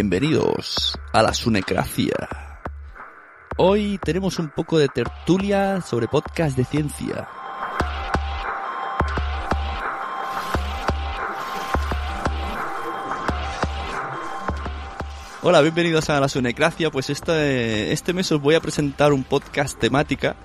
Bienvenidos a la Sunecracia. Hoy tenemos un poco de tertulia sobre podcast de ciencia. Hola, bienvenidos a la Sunecracia. Pues este, este mes os voy a presentar un podcast temática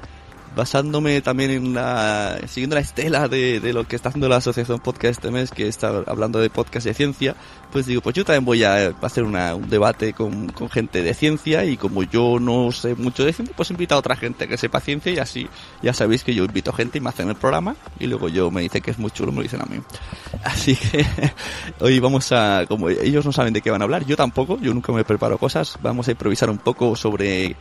basándome también en la siguiendo la estela de, de, lo que está haciendo la asociación podcast este mes que está hablando de podcast de ciencia pues digo pues yo también voy a hacer una, un debate con, con, gente de ciencia y como yo no sé mucho de ciencia pues invito a otra gente que sepa ciencia y así ya sabéis que yo invito gente y me hacen el programa y luego yo me dice que es muy chulo me lo dicen a mí. Así que hoy vamos a como ellos no saben de qué van a hablar yo tampoco yo nunca me preparo cosas vamos a improvisar un poco sobre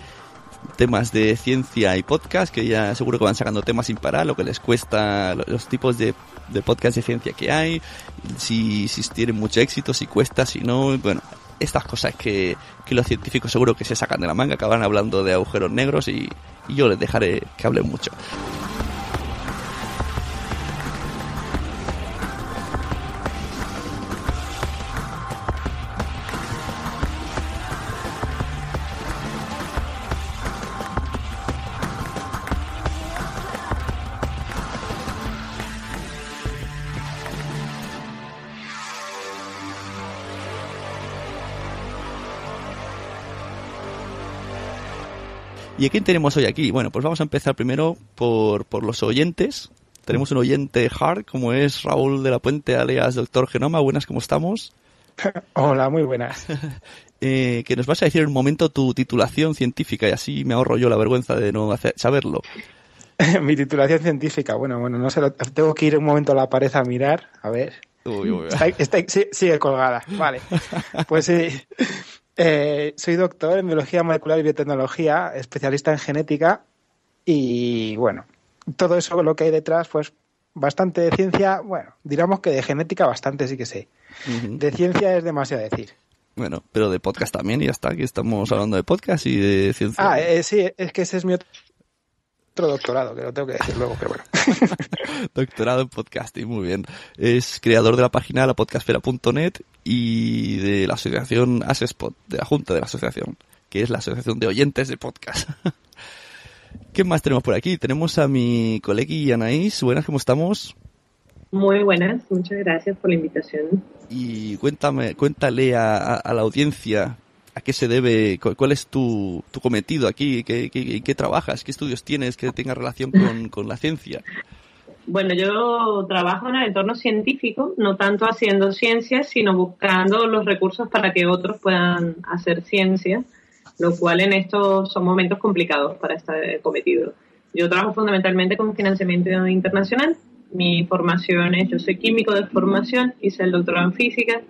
temas de ciencia y podcast, que ya seguro que van sacando temas sin parar, lo que les cuesta, los tipos de, de podcast de ciencia que hay, si, si tienen mucho éxito, si cuesta, si no, bueno, estas cosas que, que los científicos seguro que se sacan de la manga, acaban hablando de agujeros negros y, y yo les dejaré que hablen mucho. ¿Y a quién tenemos hoy aquí? Bueno, pues vamos a empezar primero por, por los oyentes. Tenemos un oyente hard, como es Raúl de la Puente, alias Doctor Genoma. Buenas, ¿cómo estamos? Hola, muy buenas. eh, que nos vas a decir en un momento tu titulación científica y así me ahorro yo la vergüenza de no hacer, saberlo. Mi titulación científica, bueno, bueno, no sé, lo, tengo que ir un momento a la pared a mirar, a ver. Uy, uy, uy. Está, está, sigue colgada, vale. Pues sí. Eh, soy doctor en biología molecular y biotecnología, especialista en genética y bueno, todo eso lo que hay detrás, pues bastante de ciencia, bueno, diríamos que de genética bastante sí que sé. Uh -huh. De ciencia es demasiado decir. Bueno, pero de podcast también y ya está, aquí estamos hablando de podcast y de ciencia. Ah, eh, sí, es que ese es mi otro doctorado, que lo tengo que decir luego, pero bueno. doctorado en podcasting, muy bien. Es creador de la página lapodcastfera.net y de la asociación Asespod, de la junta de la asociación, que es la asociación de oyentes de podcast. ¿Qué más tenemos por aquí? Tenemos a mi colegui Anaís. Buenas, ¿cómo estamos? Muy buenas, muchas gracias por la invitación. Y cuéntame, cuéntale a, a, a la audiencia a qué se debe, cuál es tu, tu cometido aquí, ¿Qué, qué, qué, trabajas, qué estudios tienes que tenga relación con, con la ciencia. Bueno, yo trabajo en el entorno científico, no tanto haciendo ciencia, sino buscando los recursos para que otros puedan hacer ciencia, lo cual en estos son momentos complicados para este cometido. Yo trabajo fundamentalmente con financiamiento internacional. Mi formación es, yo soy químico de formación, hice el doctorado en física,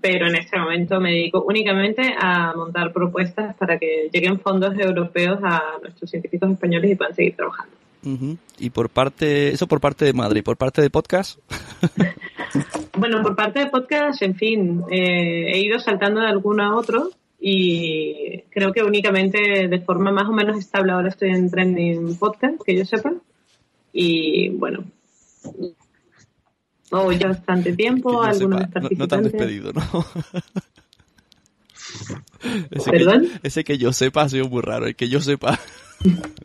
pero en este momento me dedico únicamente a montar propuestas para que lleguen fondos europeos a nuestros científicos españoles y puedan seguir trabajando. Uh -huh. Y por parte, eso por parte de Madrid, por parte de podcast. bueno, por parte de podcast, en fin, eh, he ido saltando de alguno a otro y creo que únicamente de forma más o menos estable ahora estoy en trending podcast, que yo sepa. Y bueno, oh, ya bastante tiempo, algunos sepa, no, no te han despedido, ¿no? ese ¿Perdón? Que, ese que yo sepa ha sido muy raro, el que yo sepa.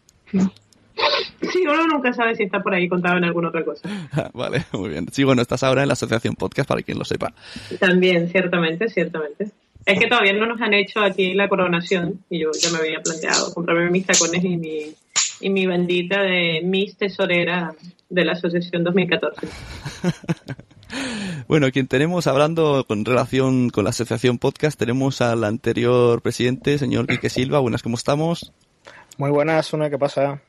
Sí, uno nunca sabe si está por ahí contado en alguna otra cosa. vale, muy bien. Sí, bueno, estás ahora en la Asociación Podcast, para quien lo sepa. También, ciertamente, ciertamente. Es que todavía no nos han hecho aquí la coronación y yo ya me había planteado comprarme mis tacones y mi, y mi bandita de Miss Tesorera de la Asociación 2014. Bueno, quien tenemos hablando con relación con la Asociación Podcast, tenemos al anterior presidente, señor Quique Silva. Buenas, ¿cómo estamos? Muy buenas, una, ¿qué pasa?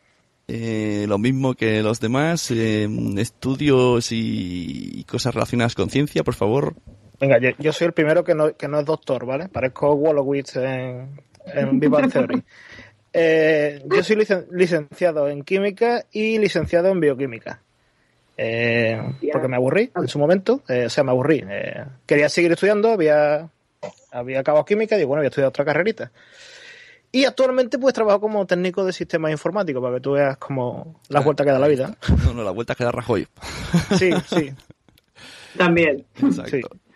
Eh, lo mismo que los demás, eh, estudios y, cosas relacionadas con ciencia, por favor. Venga, yo, soy el primero que no, que no es doctor, ¿vale? Parezco Wolowitz en, en Viva Theory. Eh, yo soy licenciado en química y licenciado en bioquímica. Eh, porque me aburrí en su momento, eh, o sea, me aburrí. quería seguir estudiando, había, había acabado química y bueno, voy a estudiar otra carrerita. Y actualmente pues trabajo como técnico de sistemas informáticos para que tú veas como la vuelta que da la vida. No, no, la vuelta que da Rajoy. Sí, sí. También.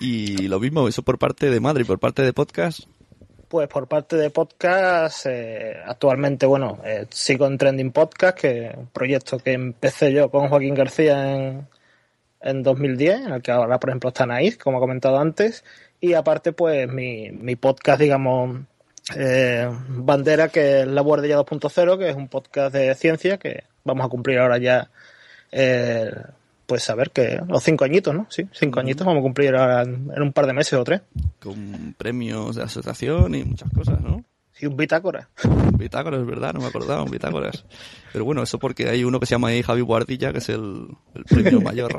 Y lo mismo, eso por parte de Madrid, por parte de podcast. Pues por parte de podcast, eh, actualmente, bueno, eh, sigo en Trending Podcast, que es un proyecto que empecé yo con Joaquín García en, en 2010, en el que ahora, por ejemplo, está Naís, como he comentado antes, y aparte, pues mi, mi podcast, digamos, eh, bandera, que es La Guardia 2.0, que es un podcast de ciencia que vamos a cumplir ahora ya pues a ver que los cinco añitos, ¿no? Sí, cinco añitos vamos a cumplir ahora en, un par de meses o tres. Con premios de asociación y muchas cosas, ¿no? Sí, un bitácora. Un bitácora, es verdad, no me acordaba, un bitácoras. Pero bueno, eso porque hay uno que se llama ahí Javi Guardilla, que es el, premio mayor.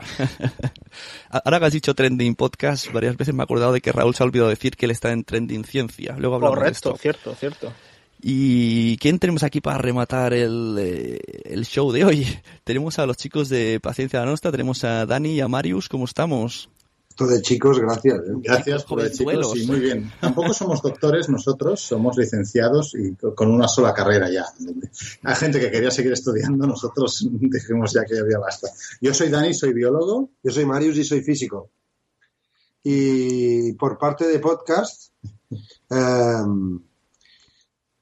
Ahora que has dicho Trending Podcast, varias veces me he acordado de que Raúl se ha olvidado decir que él está en Trending Ciencia. Luego hablamos Correcto, de esto. cierto, cierto. ¿Y quién tenemos aquí para rematar el, eh, el, show de hoy? Tenemos a los chicos de Paciencia la Nostra, tenemos a Dani y a Marius, ¿cómo estamos? Todo de chicos, gracias. ¿eh? Gracias por el chicos, sí, muy bien. Tampoco somos doctores nosotros, somos licenciados y con una sola carrera ya. Hay gente que quería seguir estudiando, nosotros dijimos ya que había basta. Yo soy Dani, soy biólogo. Yo soy Marius y soy físico. Y por parte de podcast, eh,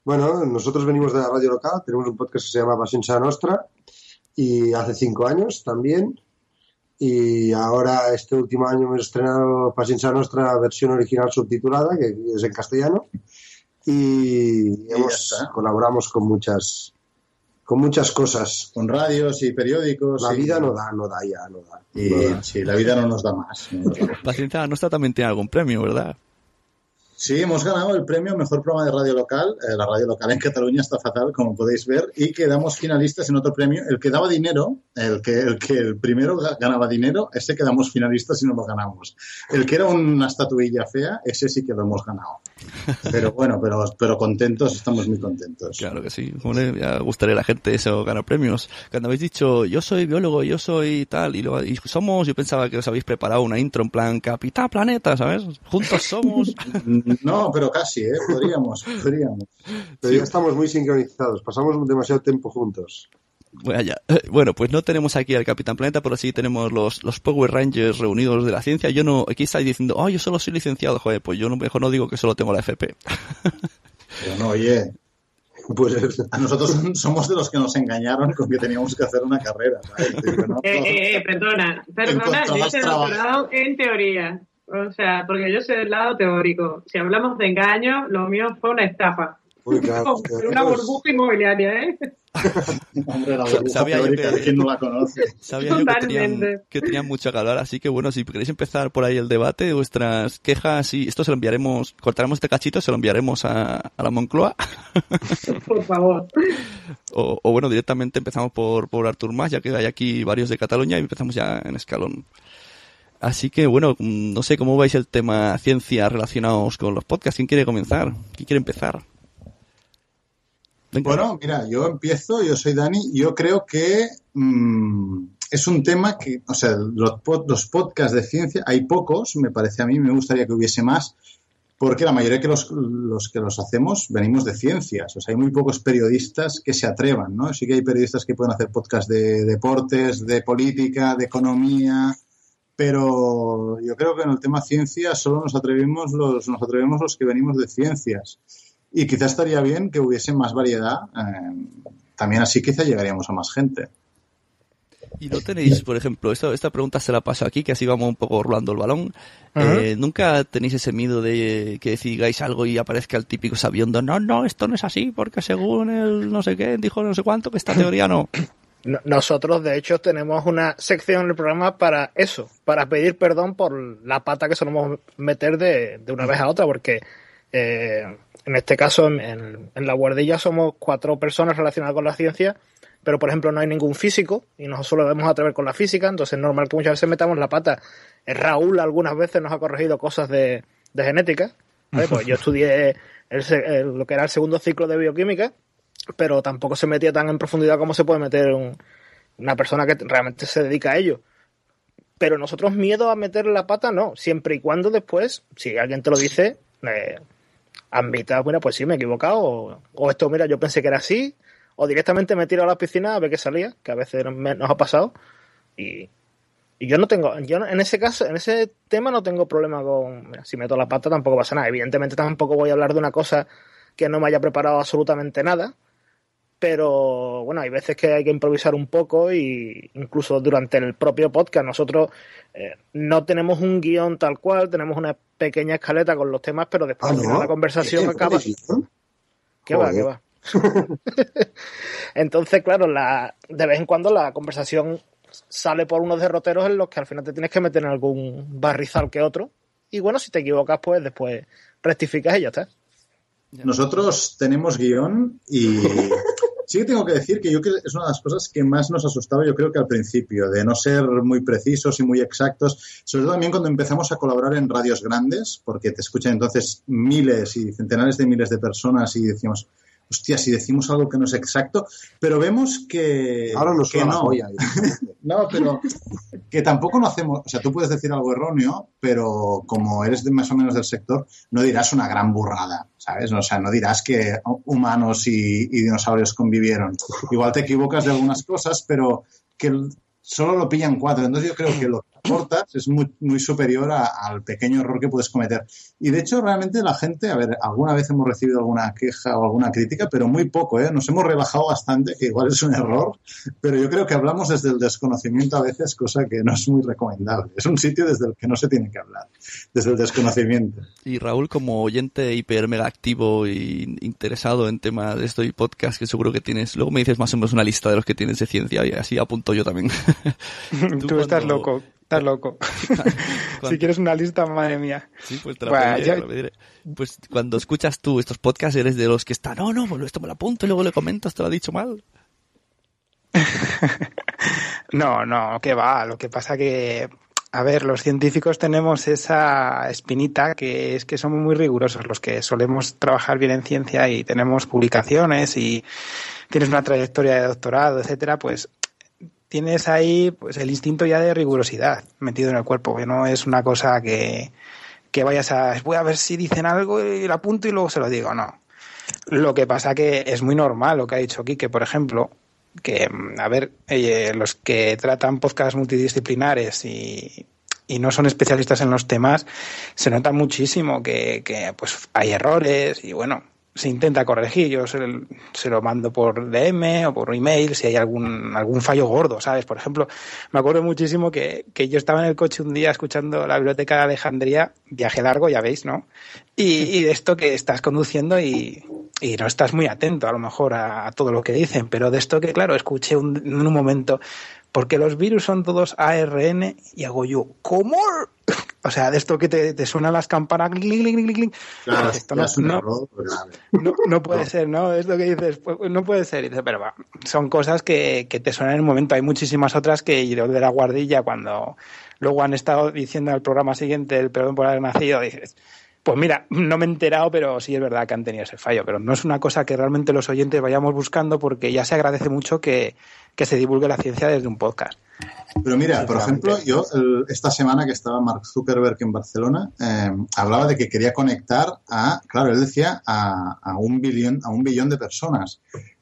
bueno, nosotros venimos de la radio local, tenemos un podcast que se llama Paciencia Nostra y hace cinco años también. Y ahora este último año hemos estrenado Paciencia Nostra versión original subtitulada, que es en castellano. Y, hemos, colaboramos con muchas con muchas cosas. Con radios y periódicos. La vida no da, no da ya, no da. Y, Sí, la vida no nos da más. Paciencia Nostra también tiene algún premio, ¿verdad? Sí, hemos ganado el premio Mejor Programa de Radio Local. Eh, la radio local en Cataluña está fatal, como podéis ver, y quedamos finalistas en otro premio. El que daba dinero, el que el, que el primero ganaba dinero, ese quedamos finalistas y no lo ganamos. El que era una estatuilla fea, ese sí que lo hemos ganado. Pero bueno, pero, pero contentos, estamos muy contentos. Claro que sí. me gustaría a la gente eso, ganar premios. Cuando habéis dicho, yo soy biólogo, yo soy tal, y, lo, y somos, yo pensaba que os habéis preparado una intro en plan Capitán Planeta, ¿sabes? Juntos somos. No, pero casi, ¿eh? Podríamos, podríamos. Pero ya estamos muy sincronizados, pasamos demasiado tiempo juntos. Bueno, pues no tenemos aquí al Capitán Planeta, pero sí tenemos los, los Power Rangers reunidos de la ciencia. Yo no, aquí estáis diciendo, oh, yo solo soy licenciado, joder, pues yo no, mejor no digo que solo tengo la FP. Pero no, oye, pues a nosotros somos de los que nos engañaron con que teníamos que hacer una carrera. ¿sabes? eh, eh, eh, perdona, perdona, yo he doctorado en teoría. O sea, porque yo soy del lado teórico. Si hablamos de engaño, lo mío fue una estafa. una burbuja inmobiliaria, ¿eh? Hombre, la burbuja sabía yo que, ¿quién no la conoce? Sabía yo que tenían, que tenían, mucho calor, así que bueno, si queréis empezar por ahí el debate, vuestras quejas, y esto se lo enviaremos, cortaremos este cachito, se lo enviaremos a, a la Moncloa. por favor. O, o, bueno, directamente empezamos por, por Artur Mas, ya que hay aquí varios de Cataluña y empezamos ya en escalón. Así que bueno, no sé cómo vais el tema ciencia relacionados con los podcasts. ¿Quién quiere comenzar? ¿Quién quiere empezar? Bueno, mira, yo empiezo, yo soy Dani, yo creo que mm, es un tema que, o sea, los, podcasts de ciencia, hay pocos, me parece a mí, me gustaría que hubiese más, porque la mayoría de los, los que los hacemos venimos de ciencias, o sea, hay muy pocos periodistas que se atrevan, ¿no? Sí que hay periodistas que pueden hacer podcasts de deportes, de política, de economía, pero yo creo que en el tema ciencia solo nos atrevemos los, nos atrevemos los que venimos de ciencias. Y quizás estaría bien que hubiese más variedad, eh, también así quizá llegaríamos a más gente. Y no tenéis, por ejemplo, esta, esta pregunta se la paso aquí, que así vamos un poco rolando el balón. Eh, ¿Nunca tenéis ese miedo de que digáis algo y aparezca el típico sabiendo, no, no, esto no es así, porque según el no sé qué, dijo no sé cuánto, que esta teoría no? Nosotros, de hecho, tenemos una sección en el programa para eso, para pedir perdón por la pata que solemos meter de, de una vez a otra, porque eh, en este caso, en, en, la guardilla somos cuatro personas relacionadas con la ciencia, pero por ejemplo no hay ningún físico y nos solo debemos atrever con la física, entonces es normal que muchas veces metamos la pata. Raúl algunas veces nos ha corregido cosas de, de genética, pues yo estudié lo que era el segundo ciclo de bioquímica pero tampoco se metía tan en profundidad como se puede meter una persona que realmente se dedica a ello. Pero nosotros miedo a meter la pata no, siempre y cuando después, si alguien te lo dice, eh, admita, bueno, pues sí, me he equivocado, o, esto, mira, yo pensé que era así, o directamente me tiro a la piscina a ver qué salía, que a veces nos ha pasado, y, y yo no tengo, yo en ese caso, en ese tema no tengo problema con, mira, si meto la pata tampoco pasa nada, evidentemente tampoco voy a hablar de una cosa que no me haya preparado absolutamente nada, pero bueno, hay veces que hay que improvisar un poco y incluso durante el propio podcast nosotros eh, no tenemos un guion tal cual, tenemos una pequeña escaleta con los temas, pero después ¿Ah, la conversación acaba... ¿Qué va, qué va? Entonces, claro, la, de vez en cuando la conversación sale por unos derroteros en los que al final te tienes que meter en algún barrizal que otro. Y bueno, si te equivocas, pues después rectificas y ya está. Nosotros tenemos guion y Sí que tengo que decir que yo creo que es una de las cosas que más nos asustaba, yo creo que al principio, de no ser muy precisos y muy exactos, sobre todo también cuando empezamos a colaborar en radios grandes, porque te escuchan entonces miles y centenares de miles de personas y decimos, hostia, si decimos algo que no es exacto, pero vemos que, Ahora nos que no. Joya, no, pero que tampoco no hacemos, o sea, tú puedes decir algo erróneo, pero como eres de más o menos del sector, no dirás una gran burrada, ¿sabes? O sea, no dirás que humanos y, y dinosaurios convivieron. Igual te equivocas de algunas cosas, pero que solo lo pillan cuatro. Entonces yo creo que lo que aportas es muy, muy superior a, al pequeño error que puedes cometer. Y de hecho realmente la gente, a ver, alguna vez hemos recibido alguna queja o alguna crítica, pero muy poco, ¿eh? Nos hemos relajado bastante, que igual es un error, pero yo creo que hablamos desde el desconocimiento a veces, cosa que no es muy recomendable. Es un sitio desde el que no se tiene que hablar, desde el desconocimiento. Y Raúl, como oyente hiper mega activo e interesado en temas de esto y podcast, que seguro que tienes, luego me dices más o menos una lista de los que tienes de ciencia y así apunto yo también. Tú, Tú estás cuando... loco, estás loco. si quieres una lista, madre mía. Sí, pues te la bueno, pediré, ya... pediré. Pues cuando escuchas tú estos podcasts, eres de los que están, no, no, esto me lo apunto y luego le comentas, te lo ha dicho mal. no, no, que va. Lo que pasa que, a ver, los científicos tenemos esa espinita que es que somos muy rigurosos, los que solemos trabajar bien en ciencia y tenemos publicaciones y tienes una trayectoria de doctorado, etcétera, pues tienes ahí pues el instinto ya de rigurosidad metido en el cuerpo, que no es una cosa que, que vayas a voy a ver si dicen algo y lo apunto y luego se lo digo, no. Lo que pasa que es muy normal lo que ha dicho aquí, que por ejemplo, que a ver, eh, los que tratan podcasts multidisciplinares y, y no son especialistas en los temas, se nota muchísimo que, que pues hay errores y bueno, se intenta corregir. Yo se, se, lo mando por DM o por email si hay algún, algún fallo gordo, ¿sabes? Por ejemplo, me acuerdo muchísimo que, que yo estaba en el coche un día escuchando la biblioteca de Alejandría, viaje largo, ya veis, ¿no? Y, de esto que estás conduciendo y, y, no estás muy atento a lo mejor a, a, todo lo que dicen, pero de esto que, claro, escuché un, en un momento, porque los virus son todos ARN y hago yo, ¿cómo? O sea, de esto que te, te suenan las campanas. Claro, esto no, no, no, no, puede ser, ¿no? Es lo que dices, pues, no puede ser. Y dices, pero va, son cosas que, que te suenan en el momento. Hay muchísimas otras que yo de la guardilla, cuando luego han estado diciendo al programa siguiente el perdón por haber nacido, dices, pues mira, no me he enterado, pero sí es verdad que han tenido ese fallo. Pero no es una cosa que realmente los oyentes vayamos buscando porque ya se agradece mucho que, que se divulgue la ciencia desde un podcast. Pero mira, por ejemplo, yo el, esta semana que estaba Mark Zuckerberg en Barcelona, eh, hablaba de que quería conectar a, claro, él decía, a, a, un billón, a un billón de personas.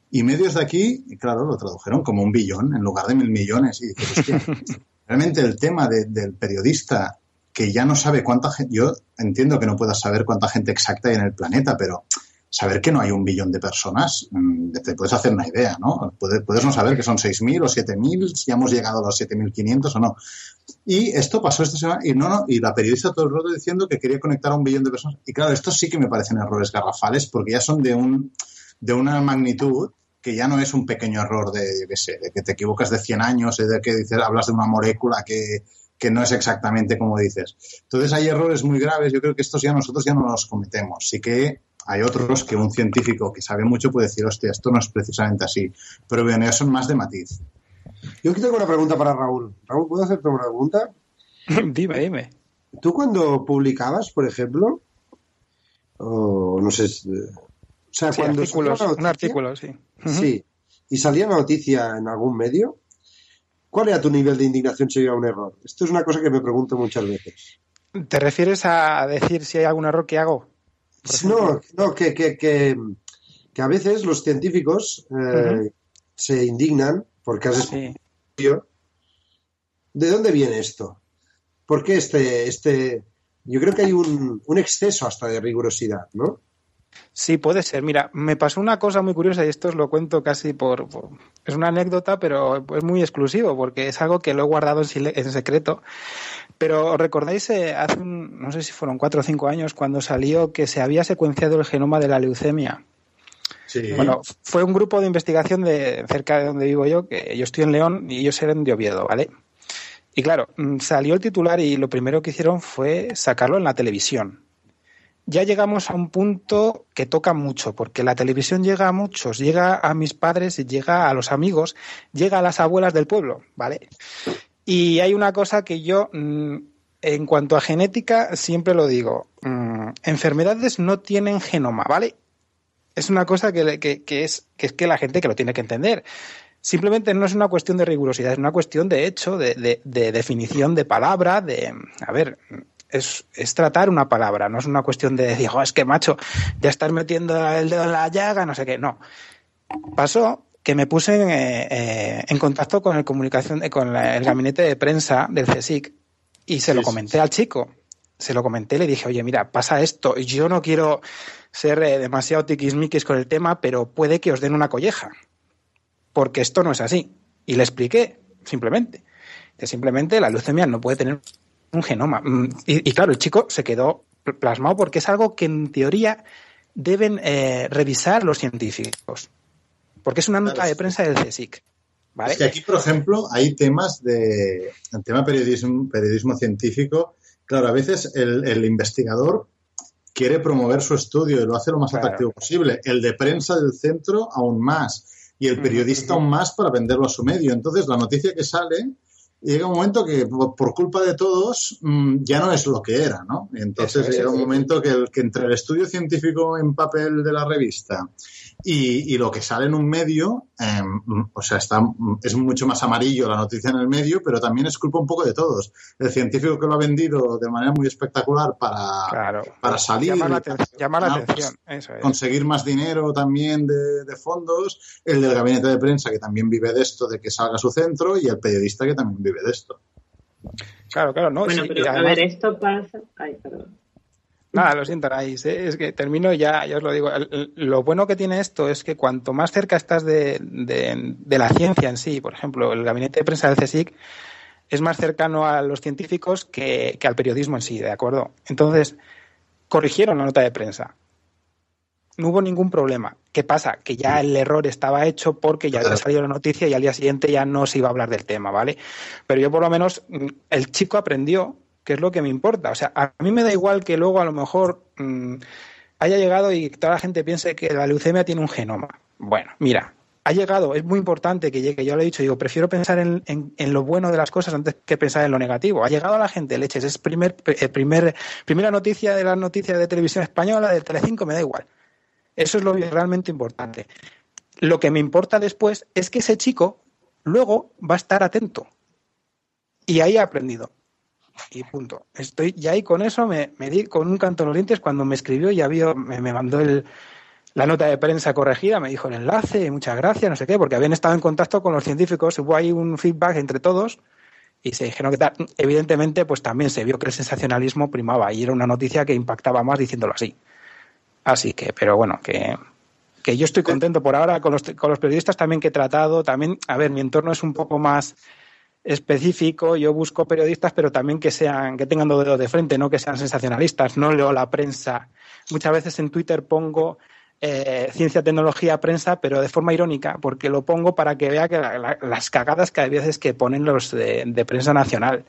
Y medios de aquí, claro, lo tradujeron como un billón en lugar de mil millones. Y dices, hostia, realmente el tema de, del periodista que ya no sabe cuánta gente, yo entiendo que no puedas saber cuánta gente exacta hay en el planeta, pero saber que no hay un billón de personas, mm, te puedes hacer una idea, ¿no? Puedes, puedes no saber que son 6.000 o 7.000, si hemos llegado a los 7.500 o no. Y esto pasó esta semana y no, no, y la periodista todo el rato diciendo que quería conectar a un billón de personas. Y claro, estos sí que me parecen errores garrafales porque ya son de un de una magnitud que ya no es un pequeño error de, yo qué sé, de que te equivocas de 100 años, de que dices, hablas de una molécula que, que no es exactamente como dices. Entonces hay errores muy graves, yo creo que estos ya nosotros ya no los cometemos. Sí que hay otros que un científico que sabe mucho puede decir, hostia, esto no es precisamente así. Pero bien, ya son más de matiz. Yo aquí tengo una pregunta para Raúl. Raúl, ¿puedo hacerte una pregunta? dime, dime. ¿Tú cuando publicabas, por ejemplo, o no sé, o sea, Sí, cuando artículos, un artículo, sí. Sí, y salía una noticia en algún medio, ¿cuál era tu nivel de indignación si había un error? Esto es una cosa que me pregunto muchas veces. ¿Te refieres a decir si hay algún error que hago? No, no que, que, que, que a veces los científicos eh, se indignan porque has Sí. ¿De dónde viene esto? ¿Por qué este, este... Yo creo que hay un, un exceso hasta de rigurosidad, ¿no? Sí, puede ser. Mira, me pasó una cosa muy curiosa y esto os lo cuento casi por, por- Es una anécdota, pero es muy exclusivo porque es algo que lo he guardado en secreto. Pero ¿os recordáis eh, hace, un- no sé si fueron cuatro o cinco años, cuando salió que se había secuenciado el genoma de la leucemia? Sí. Bueno, fue un grupo de investigación de cerca de donde vivo yo, que yo estoy en León y ellos eran de Oviedo, ¿vale? Y claro, mm, salió el titular y lo primero que hicieron fue sacarlo en la televisión. Ya llegamos a un punto que toca mucho, porque la televisión llega a muchos, llega a mis padres, llega a los amigos, llega a las abuelas del pueblo, ¿vale? Y hay una cosa que yo, mm, en cuanto a genética, siempre lo digo, mm, enfermedades no tienen genoma, ¿vale? es una cosa que, es, que es la gente que lo tiene que entender. Simplemente no es una cuestión de rigurosidad, es una cuestión de hecho, de, de- de definición de palabra, de, a ver, es, es tratar una palabra, no es una cuestión de decir, "Jo, es que macho, ya estás metiendo el dedo en la llaga, no sé qué, no. Pasó que me puse en, eh, eh, en contacto con el comunicación, eh, con la- el gabinete de prensa del CSIC y se lo comenté al chico. Se lo comenté, le dije, oye, mira, pasa esto. Yo no quiero ser eh, demasiado tiquismiquis con el tema, pero puede que os den una colleja. Porque esto no es así. Y le expliqué, simplemente. Que simplemente la leucemia no puede tener un genoma. Mm, Y, y claro, el chico se quedó pl- plasmado porque es algo que en teoría deben eh, revisar los científicos. Porque es una nota de prensa del CSIC. ¿vale? Es que aquí, por ejemplo, hay temas de. El tema periodismo, periodismo científico. Claro, a veces el, el investigador quiere promover su estudio y lo hace lo más Claro. atractivo posible. El de prensa del centro, aún más. Y el periodista, aún más para venderlo a su medio. Entonces, la noticia que sale. Llega un momento que por culpa de todos mm, ya no es lo que era, ¿no? Entonces es, llega un momento que, el, que entre el estudio científico en papel de la revista y, y lo que sale en un medio, eh, o sea, está, mm, es mucho más amarillo la noticia en el medio, pero también es culpa un poco de todos. El científico que lo ha vendido de manera muy espectacular para, Claro. para salir, Llamar la, para aten- llamar la ganar, atención. Eso es. conseguir más dinero también de, de fondos, el del gabinete de prensa que también vive de esto, de que salga a su centro, y el periodista que también vive de esto. Claro, claro, no. Bueno, sí, pero a ver, esto pasa. Ay, perdón. Nada, lo siento, Anaís, ¿eh? es que termino y ya, ya os lo digo. Lo bueno que tiene esto es que cuanto más cerca estás de, de- de la ciencia en sí, por ejemplo, el gabinete de prensa del CSIC es más cercano a los científicos que, que al periodismo en sí, ¿de acuerdo? Entonces, corrigieron la nota de prensa. No hubo ningún problema. ¿Qué pasa? Que ya el error estaba hecho porque ya había salido la noticia y al día siguiente ya no se iba a hablar del tema, ¿vale? Pero yo por lo menos, mm, el chico aprendió, que es lo que me importa. O sea, a mí me da igual que luego a lo mejor mm, haya llegado y toda la gente piense que la leucemia tiene un genoma. Bueno, mira, ha llegado, es muy importante que llegue, yo lo he dicho, digo, prefiero pensar en, en- en lo bueno de las cosas antes que pensar en lo negativo. Ha llegado a la gente, leches, es primer, eh, primer, primera noticia de las noticias de televisión española, de Telecinco, me da igual. Eso es lo realmente importante. Lo que me importa después es que ese chico luego va a estar atento. Y ahí he aprendido. Y punto. Estoy, y ahí con eso me, me di con un canto en los dientes cuando me escribió y había, me, me mandó el, la nota de prensa corregida, me dijo el enlace, muchas gracias, no sé qué, porque habían estado en contacto con los científicos, hubo ahí un feedback entre todos y se dijeron que tal. Evidentemente, pues también se vio que el sensacionalismo primaba y era una noticia que impactaba más diciéndolo así. Así que, pero bueno, que, que yo estoy contento por ahora con los, con los periodistas también que he tratado. También, a ver, mi entorno es un poco más específico. Yo busco periodistas, pero también que sean, que tengan dos dedos de frente, no que sean sensacionalistas. No leo la prensa. Muchas veces en Twitter pongo eh, ciencia, tecnología, prensa, pero de forma irónica, porque lo pongo para que vea que las cagadas que hay veces que ponen los de, prensa nacional.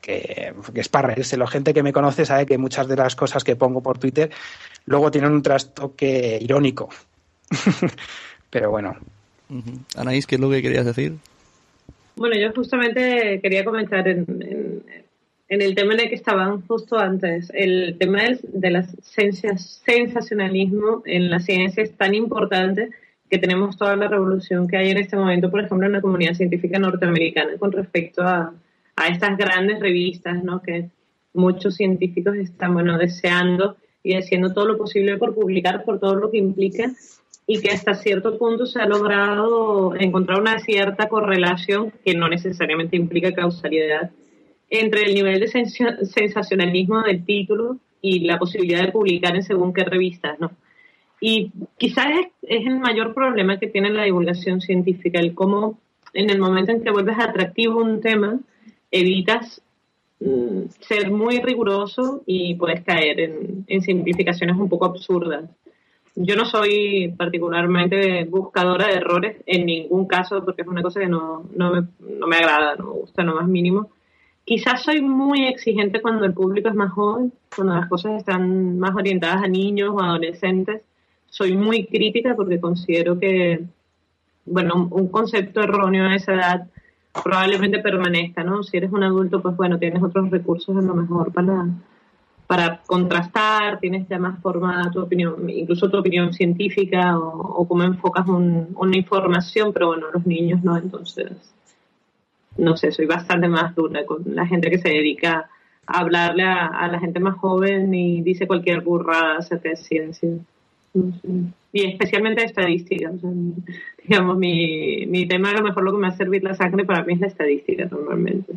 Porque, es para reírse. La gente que me conoce sabe que muchas de las cosas que pongo por Twitter luego tienen un trastoque irónico. pero bueno. Anaís, ¿qué es lo que querías decir? Bueno, yo justamente quería comentar en, el tema en el que estaban justo antes. El tema del, de sensacionalismo en la ciencia es tan importante que tenemos toda la revolución que hay en este momento, por ejemplo, en la comunidad científica norteamericana con respecto a, a estas grandes revistas, ¿no? Que muchos científicos están, bueno, deseando y haciendo todo lo posible por publicar por todo lo que implica y que hasta cierto punto se ha logrado encontrar una cierta correlación que no necesariamente implica causalidad entre el nivel de sensacionalismo del título y la posibilidad de publicar en según qué revistas, ¿no? Y quizás es, el mayor problema que tiene la divulgación científica, el cómo en el momento en que vuelves atractivo un tema, evitas mm, ser muy riguroso y puedes caer en, en simplificaciones un poco absurdas. Yo no soy particularmente buscadora de errores en ningún caso, porque es una cosa que no, no, me, no me agrada, no me gusta lo más mínimo. Quizás soy muy exigente cuando el público es más joven, cuando las cosas están más orientadas a niños o adolescentes. Soy muy crítica porque considero que, bueno, un concepto erróneo a esa edad probablemente permanezca, ¿no? Si eres un adulto, pues bueno, tienes otros recursos a lo mejor para, para contrastar, tienes ya más formada tu opinión, incluso tu opinión científica o, cómo enfocas una información, pero bueno, los niños no, entonces, no sé, soy bastante más dura con la gente que se dedica a hablarle a, la gente más joven y dice cualquier burrada acerca de ciencia. Y especialmente estadística. digamos, mi, mi tema, a lo mejor lo que me ha servido la sangre para mí es la estadística normalmente.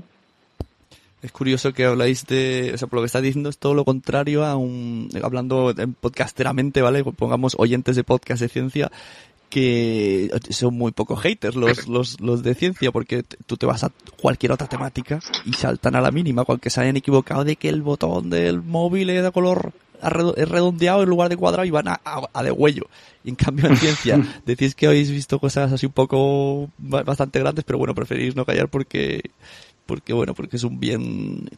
Es curioso que habláis de, o sea, por lo que estás diciendo es todo lo contrario a un, hablando podcasteramente, ¿vale? Pongamos oyentes de podcast de ciencia, que son muy pocos haters los, los, los de ciencia, porque tú te vas a cualquier otra temática y saltan a la mínima, cualquier se hayan equivocado de que el botón del móvil es de color es redondeado en lugar de cuadrado y van a, a, de huello. Y en cambio en ciencia decís que habéis visto cosas así un poco bastante grandes, pero bueno, preferís no callar porque porque bueno, porque es un bien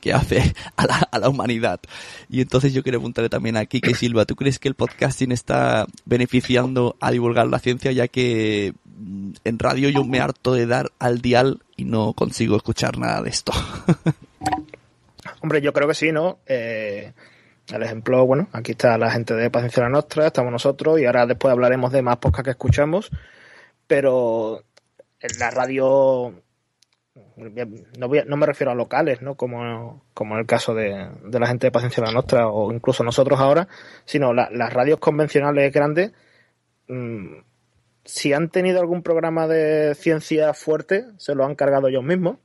que, hace a la, a la, humanidad. Y entonces yo quiero preguntarle también a Kike Silva, ¿tú crees que el podcasting está beneficiando a divulgar la ciencia ya que mm, en radio yo me harto de dar al dial y no consigo escuchar nada de esto? Hombre, yo creo que sí, ¿no? Eh, el ejemplo, bueno, aquí está la gente de Paciencia la Nostra, estamos nosotros y ahora después hablaremos de más podcasts que escuchamos, pero en la radio no, no me refiero a locales, ¿no? Como, como en el caso de, la gente de Paciencia la Nostra o incluso nosotros ahora, sino las radios convencionales grandes, mm, si han tenido algún programa de ciencia fuerte, se lo han cargado ellos mismos,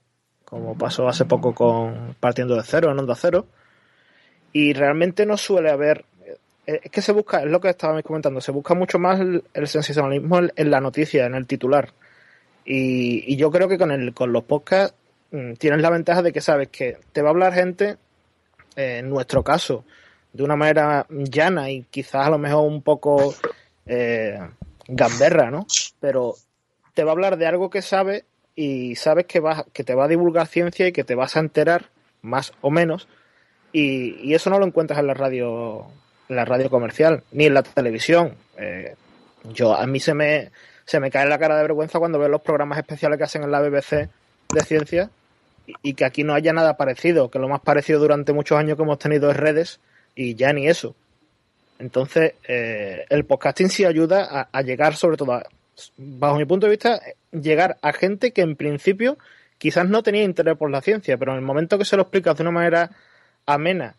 como pasó hace poco con Partiendo de Cero, en Onda Cero, y realmente no suele haber eh, es que se busca, es lo que estábamos comentando, se busca mucho más el, sensacionalismo en la noticia, en el titular. Y, yo creo que con, el, con los podcasts mm, tienes la ventaja de que sabes que te va a hablar gente, eh, en nuestro caso, de una manera llana y quizás a lo mejor un poco eh, gamberra, ¿no? Pero te va a hablar de algo que sabe y sabes que, va, que te va a divulgar ciencia y que te vas a enterar, más o menos, y, eso no lo encuentras en la radio en la radio comercial ni en la televisión. Eh, yo a mí se me se me cae la cara de vergüenza cuando veo los programas especiales que hacen en la BBC de ciencia y, que aquí no haya nada parecido, que lo más parecido durante muchos años que hemos tenido es redes y ya ni eso. Entonces, eh, el podcasting sí ayuda a, llegar, sobre todo, bajo mi punto de vista, llegar a gente que en principio quizás no tenía interés por la ciencia, pero en el momento que se lo explicas de una manera amena,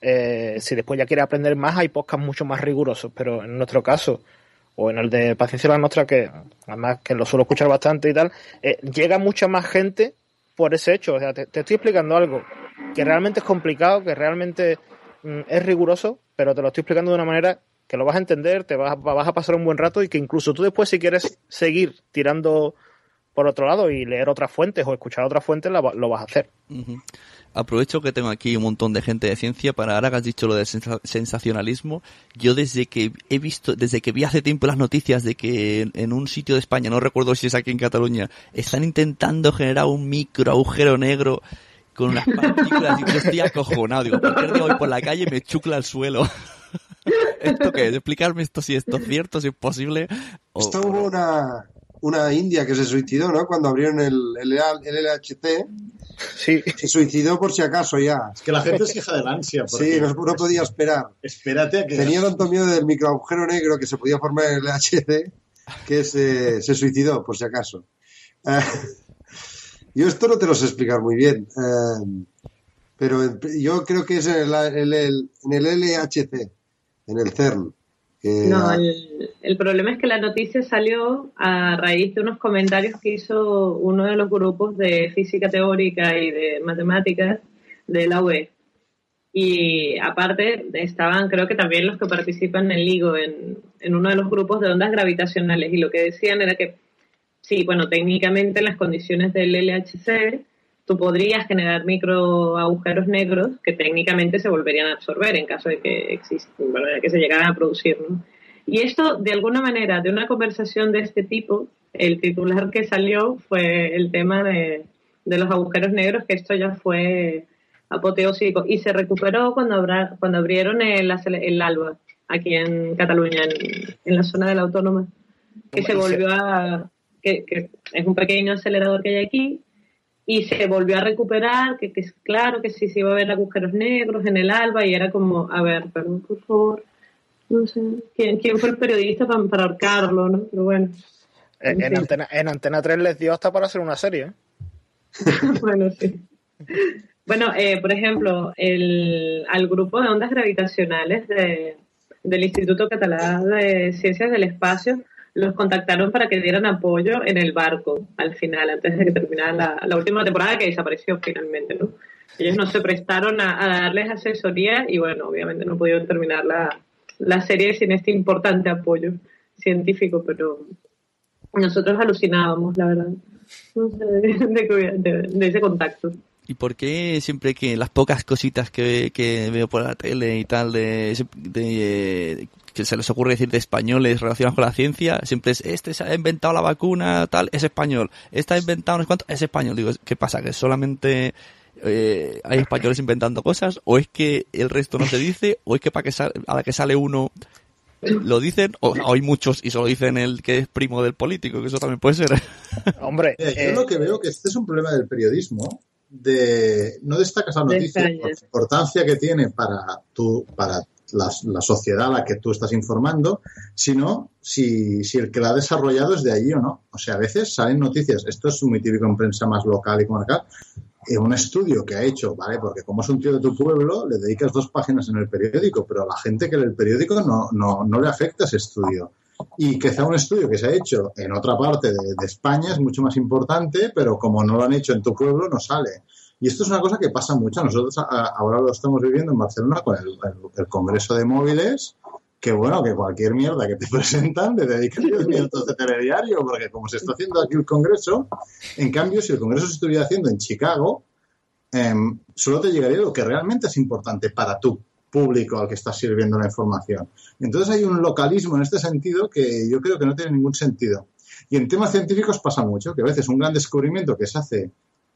eh, si después ya quiere aprender más, hay podcasts mucho más rigurosos, pero en nuestro caso, o en el de Paciencia la Nostra, que además que lo suelo escuchar bastante y tal, eh, llega mucha más gente por ese hecho. O sea, te, estoy explicando algo que realmente es complicado, que realmente mm, es riguroso, pero te lo estoy explicando de una manera que lo vas a entender, te vas, a pasar un buen rato y que incluso tú después si quieres seguir tirando por otro lado y leer otras fuentes o escuchar otras fuentes, lo vas a hacer. Aprovecho que tengo aquí un montón de gente de ciencia para ahora que has dicho lo sensa- sensacionalismo. Yo desde que he visto, desde que vi hace tiempo las noticias de que en, un sitio de España, no recuerdo si es aquí en Cataluña, están intentando generar un micro agujero negro con unas partículas y yo estoy acojonado. Digo, cualquier día voy por la calle y me chucla el suelo. ¿Esto qué es? Explicarme esto si esto es cierto, si es posible. o- Esto hubo una, una india que se suicidó, ¿no? Cuando abrieron el, el, el LHC. Sí. Se suicidó por si acaso ya. Es que la gente se queja del ansia. porque- Sí, no, no podía esperar. Espérate a que... Tenía tanto miedo del microagujero negro que se podía formar en el LHC que se, se suicidó, por si acaso. Eh, yo esto no te lo sé explicar muy bien, eh, pero en- yo creo que es en el, el- el- en el LHC, en el CERN. No, el, el problema es que la noticia salió a raíz de unos comentarios que hizo uno de los grupos de física teórica y de matemáticas de la UE. Y aparte estaban, creo que también los que participan en LIGO, en, en uno de los grupos de ondas gravitacionales. Y lo que decían era que, sí, bueno, técnicamente en las condiciones del LHC, tú podrías generar micro agujeros negros que técnicamente se volverían a absorber en caso de que existen, bueno, de que se llegaran a producir, ¿no? Y esto, de alguna manera, de una conversación de este tipo, el titular que salió fue el tema de, de los agujeros negros, que esto ya fue apoteósico y se recuperó cuando, abra- cuando abrieron el, el ALBA aquí en Cataluña, en, en la zona de la Autónoma, que se volvió a... Que, que es un pequeño acelerador que hay aquí y se volvió a recuperar, que, que claro que sí se iba a ver agujeros negros en el ALBA y era como, a ver, perdón, por favor, no sé, ¿quién, quién fue el periodista para, para ahorcarlo, no? Pero bueno, En, en. Antena, en Antena 3 les dio hasta para hacer una serie. ¿eh? bueno, sí. Bueno, eh, por ejemplo, el, al grupo de ondas gravitacionales de, del Instituto Catalán de Ciencias del Espacio los contactaron para que dieran apoyo en el barco al final, antes de que terminara la, última temporada que desapareció finalmente, ¿no? Ellos no se prestaron a, darles asesoría y bueno, obviamente no pudieron terminar la, la serie sin este importante apoyo científico, pero nosotros alucinábamos, la verdad, de, de- de- de ese contacto. ¿Y por qué siempre que las pocas cositas que, que veo por la tele y tal de, de- que se les ocurre decir de españoles relacionados con la ciencia, siempre es este se ha inventado la vacuna, tal, es español, este ha inventado no sé cuánto, es español. Digo, ¿qué pasa? ¿Que solamente eh, hay españoles inventando cosas? ¿O es que el resto no se dice? ¿O es que para que sal- a la que sale uno lo dicen? ¿O, o hay muchos y solo dicen el que es primo del político? Que eso también puede ser. Hombre, yo eh, lo que veo que este es un problema del periodismo, de no destacas la noticia por la importancia que tiene para tu, para la, la sociedad a la que tú estás informando, sino si, si el que la ha desarrollado es de allí o no. O sea, a veces salen noticias, esto es muy típico en prensa más local y comarcal, eh, un estudio que ha hecho, ¿vale? Porque como es un tío de tu pueblo, le dedicas dos páginas en el periódico, pero a la gente que lee el periódico no, no, no le afecta ese estudio. Y quizá un estudio que se ha hecho en otra parte de, España es mucho más importante, pero como no lo han hecho en tu pueblo, no sale. Y esto es una cosa que pasa mucho. Nosotros ahora lo estamos viviendo en Barcelona con el, Congreso de Móviles, que bueno, que cualquier mierda que te presentan le dedican 10 minutos de telediario, porque como se está haciendo aquí el Congreso, en cambio, si el Congreso se estuviera haciendo en Chicago, em, solo te llegaría lo que realmente es importante para tu público al que estás sirviendo la información. Entonces hay un localismo en este sentido que yo creo que no tiene ningún sentido. Y en temas científicos pasa mucho, que a veces un gran descubrimiento que se hace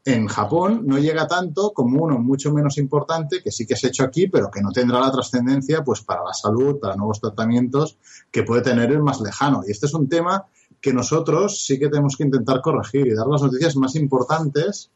en Japón no llega tanto como uno mucho menos importante que sí que se ha hecho aquí, pero que no tendrá la trascendencia pues para la salud, para nuevos tratamientos que puede tener el más lejano. Y este es un tema que nosotros sí que tenemos que intentar corregir y dar las noticias más importantes.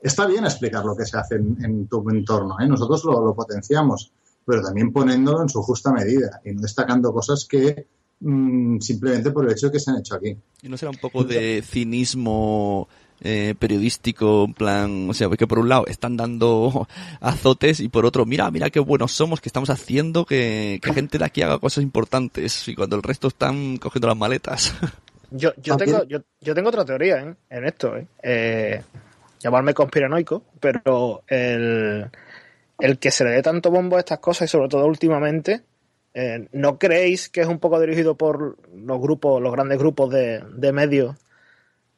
Está bien explicar lo que se hace en, tu entorno, ¿eh? nosotros lo potenciamos, pero también poniéndolo en su justa medida y no destacando cosas que mm, simplemente por el hecho de que se han hecho aquí. ¿Y no será un poco de cinismo eh, periodístico, en plan, o sea, que por un lado están dando azotes y por otro, mira, mira qué buenos somos, que estamos haciendo que, que gente de aquí haga cosas importantes y cuando el resto están cogiendo las maletas. yo, yo, tengo, yo, yo tengo otra teoría ¿eh? en esto. ¿eh? Eh, llamarme conspiranoico, pero el, el que se le dé tanto bombo a estas cosas y sobre todo últimamente, eh, ¿no creéis que es un poco dirigido por los grupos, los grandes grupos de, de medios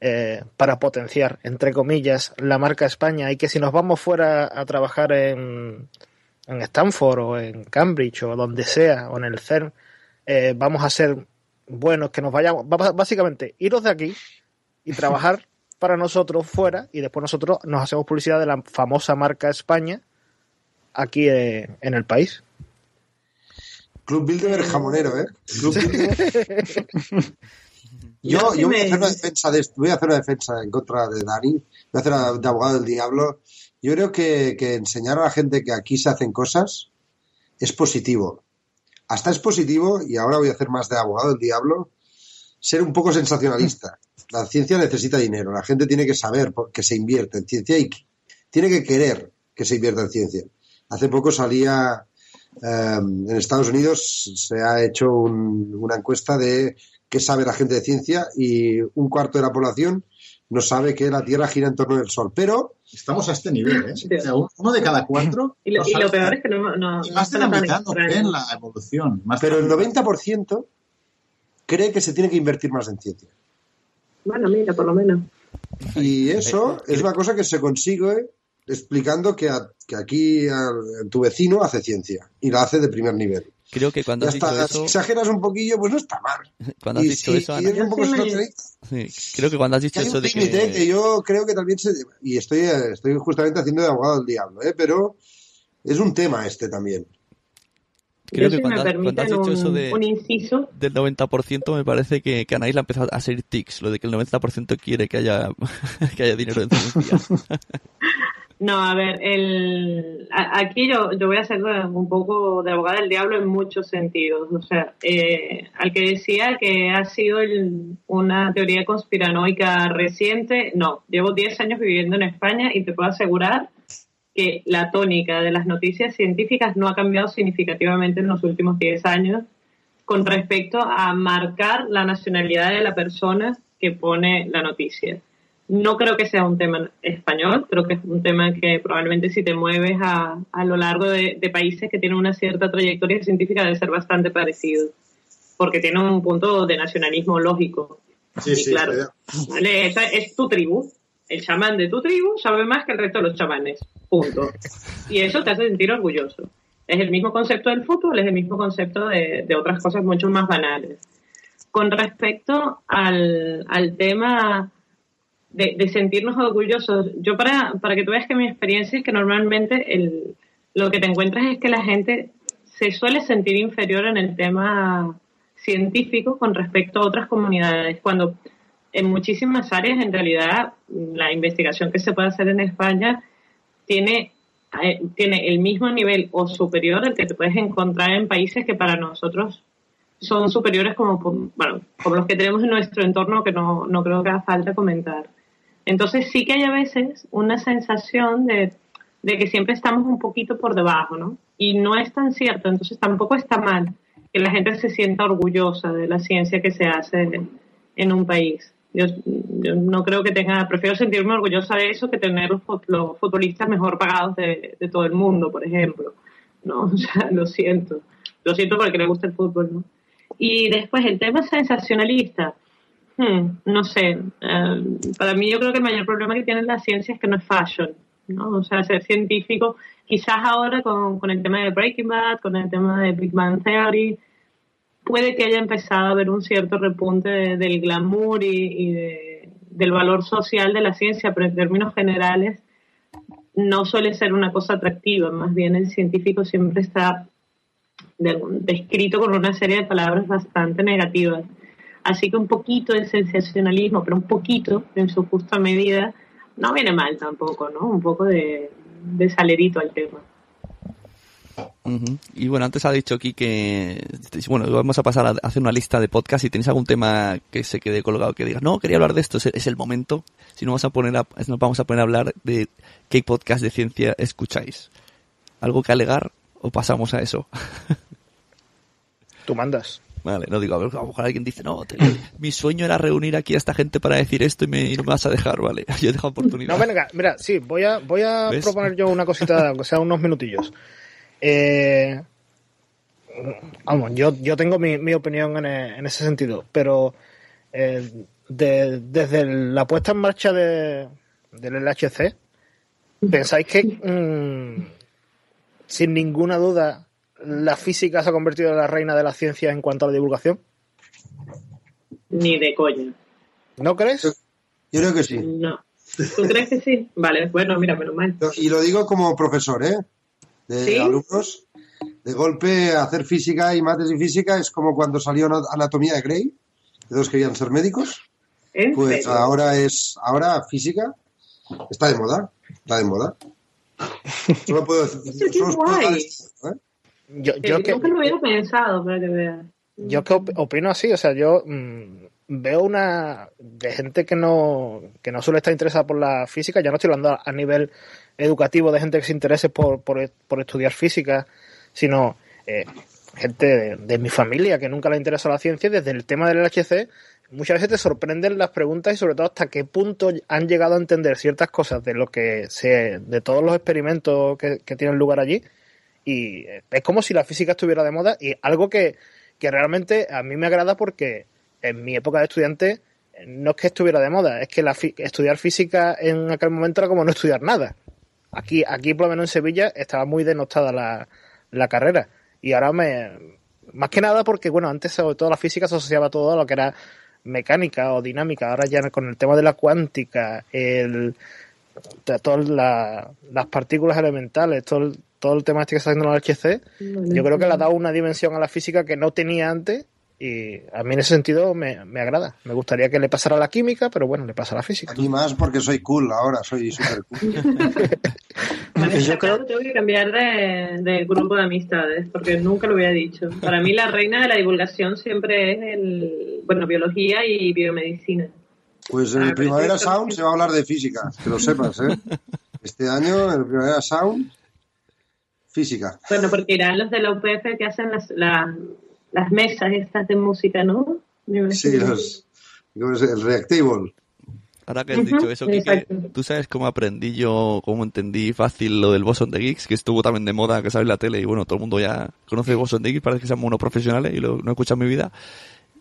eh, para potenciar, entre comillas, la marca España y que si nos vamos fuera a trabajar en, en Stanford o en Cambridge o donde sea o en el CERN, eh, vamos a ser buenos, que nos vayamos, va- básicamente, iros de aquí y trabajar para nosotros fuera y después nosotros nos hacemos publicidad de la famosa marca España aquí eh, en el país. Club Bilderberg jamonero, ¿eh? Club Bilderberg. Yo Yo, sí yo voy a hacer una defensa de esto, voy a hacer una defensa en contra de Dani, voy a hacer una- de abogado del diablo. Yo creo que, que enseñar a la gente que aquí se hacen cosas es positivo. Hasta es positivo, y ahora voy a hacer más de abogado del diablo, ser un poco sensacionalista. La ciencia necesita dinero, la gente tiene que saber que se invierte en ciencia y tiene que querer que se invierta en ciencia. Hace poco salía eh, en Estados Unidos se ha hecho un- una encuesta de qué sabe la gente de ciencia y un cuarto de la población no sabe que la Tierra gira en torno del Sol. Pero Estamos a este nivel, ¿eh? O sea, uno de cada cuatro. Y lo, no y sabe lo peor es que no, no, Y no más de la mitad no creen la evolución. Más pero el la- 90% cree que se tiene que invertir más en ciencia. Bueno, mira, por lo menos. Y eso es una cosa que se consigue explicando que, a- que aquí a- tu vecino hace ciencia y la hace de primer nivel. Creo que cuando Y has dicho hasta si eso, exageras un poquillo, pues no está mal. cuando has Y dicho si- eso, y Ana, un poco sí sí, creo que cuando has dicho hay eso un de límite que... que yo creo que también se... Y estoy, estoy justamente haciendo de abogado del diablo, ¿eh? Pero es un tema este también. creo Yo, que si cuando, has- cuando has permiten dicho eso un, de, un inciso, del 90% me parece que, que Anaís le ha empezado a ser tics, lo de que el 90% quiere que haya, que haya dinero en ciencia. No, a ver, el, aquí yo, yo voy a ser un poco de abogada del diablo en muchos sentidos. O sea, eh, al que decía que ha sido una teoría conspiranoica reciente, no, llevo 10 años viviendo en España y te puedo asegurar que la tónica de las noticias científicas no ha cambiado significativamente en los últimos 10 años con respecto a marcar la nacionalidad de la persona que pone la noticia. No creo que sea un tema español, creo que es un tema que probablemente si te mueves a, a lo largo de, de países que tienen una cierta trayectoria científica debe ser bastante parecido, porque tiene un punto de nacionalismo lógico. Sí, Y sí, claro. Esa es tu tribu. El chamán de tu tribu sabe más que el resto de los chamanes. Punto. Y eso te hace sentir orgulloso. Es el mismo concepto del fútbol, es el mismo concepto de, de otras cosas mucho más banales. Con respecto al, al tema de, sentirnos orgullosos, yo para, para que tú veas que mi experiencia es que normalmente el, lo que te encuentras es que la gente se suele sentir inferior en el tema científico con respecto a otras comunidades, cuando en muchísimas áreas en realidad la investigación que se puede hacer en España tiene, eh, tiene el mismo nivel o superior al que te puedes encontrar en países que para nosotros son superiores como bueno, por los que tenemos en nuestro entorno que no, no creo que haga falta comentar. Entonces sí que hay a veces una sensación de, de que siempre estamos un poquito por debajo, ¿no? Y no es tan cierto, entonces tampoco está mal que la gente se sienta orgullosa de la ciencia que se hace en, un país. Yo, yo no creo que tenga, prefiero sentirme orgullosa de eso que tener los, los futbolistas mejor pagados de, de todo el mundo, por ejemplo. No, o sea, lo siento. Lo siento porque le gusta el fútbol, ¿no? Y después el tema sensacionalista. Hmm, no sé. eh, para mí yo creo que el mayor problema que tiene la ciencia es que no es fashion, ¿no? O sea, ser científico, quizás ahora con, con el tema de Breaking Bad, con el tema de Big Bang Theory, puede que haya empezado a haber un cierto repunte de- del glamour y, y de- del valor social de la ciencia, pero en términos generales no suele ser una cosa atractiva, más bien el científico siempre está de- descrito con una serie de palabras bastante negativas. Así que un poquito de sensacionalismo, pero un poquito, en su justa medida, no viene mal tampoco, ¿no? Un poco de, de salerito al tema. Y bueno, antes ha dicho aquí que, bueno, vamos a pasar a hacer una lista de podcasts. Si tenéis algún tema que se quede colgado, que digas, no, quería hablar de esto, es, es el momento. Si no, vamos a poner a, nos vamos a poner a hablar de qué podcast de ciencia escucháis. ¿Algo que alegar o pasamos a eso? Tú mandas. Vale, no digo, a ver, a lo mejor alguien dice, no, te- mi sueño era reunir aquí a esta gente para decir esto y, me, y no me vas a dejar, vale. Yo he dejado oportunidad. No, venga, mira, sí, voy a, voy a ¿Ves? proponer yo una cosita, aunque sea unos minutillos. Eh, vamos, yo, yo tengo mi, mi opinión en, en ese sentido, pero eh, de- desde la puesta en marcha de, del LHC, ¿pensáis que mm, sin ninguna duda la física se ha convertido en la reina de la ciencia en cuanto a la divulgación? Ni de coña. ¿No crees? Yo creo que sí. No. ¿Tú crees que sí? Vale, bueno, mira, menos mal. Y lo digo como profesor, ¿eh? De ¿Sí? alumnos. De golpe, hacer física y mates y física es como cuando salió Ana- Anatomía de Grey, que todos querían ser médicos. ¿En Pues serio? ahora es, ahora física está de moda, está de moda. Solo puedo decir, ¿eh? Yo, Eh, yo que, Nunca lo hubiera pensado, para que veas. Yo que op- opino así, o sea, yo mm, veo una de gente que no que no suele estar interesada por la física, ya no estoy hablando a, a nivel educativo de gente que se interese por, por, por estudiar física, sino eh, gente de, de mi familia que nunca le interesa la ciencia, y desde el tema del LHC, muchas veces te sorprenden las preguntas y sobre todo hasta qué punto han llegado a entender ciertas cosas de lo que se, de todos los experimentos que, que tienen lugar allí, y eh, es como si la física estuviera de moda y algo que, que realmente a mí me agrada porque en mi época de estudiante eh, no es que estuviera de moda, es que la fi- estudiar física en aquel momento era como no estudiar nada. Aquí, aquí por lo menos en Sevilla estaba muy denostada la, la carrera y ahora me... Más que nada porque, bueno, antes sobre todo la física se asociaba a todo lo que era mecánica o dinámica, ahora ya con el tema de la cuántica, el, todas la- las partículas elementales, todo el, todo el tema este que está haciendo el HC, yo creo que le ha dado una dimensión a la física que no tenía antes y a mí en ese sentido me, me agrada. Me gustaría que le pasara a la química, pero bueno, le pasa a la física. A mí más porque soy cool ahora, soy súper cool. Bueno, Yo creo- tengo que cambiar de, de grupo de amistades, porque nunca lo hubiera dicho. Para mí la reina de la divulgación siempre es el, bueno, biología y biomedicina. Pues en Ah, el Primavera perfecto. Sound se va a hablar de física, que lo sepas, ¿eh? Este año en el Primavera Sound, física. Bueno, porque irán los de la UPF que hacen las, la- las mesas estas de música, ¿no? Sí, los, el Reactable. Ahora que has dicho eso, Quique, exacto. tú sabes cómo aprendí yo, cómo entendí fácil lo del Boson de Geeks, que estuvo también de moda, que sale en la tele, y bueno, todo el mundo ya conoce el Boson de Geeks, parece que sean unos profesionales y lo, no he escuchado en mi vida.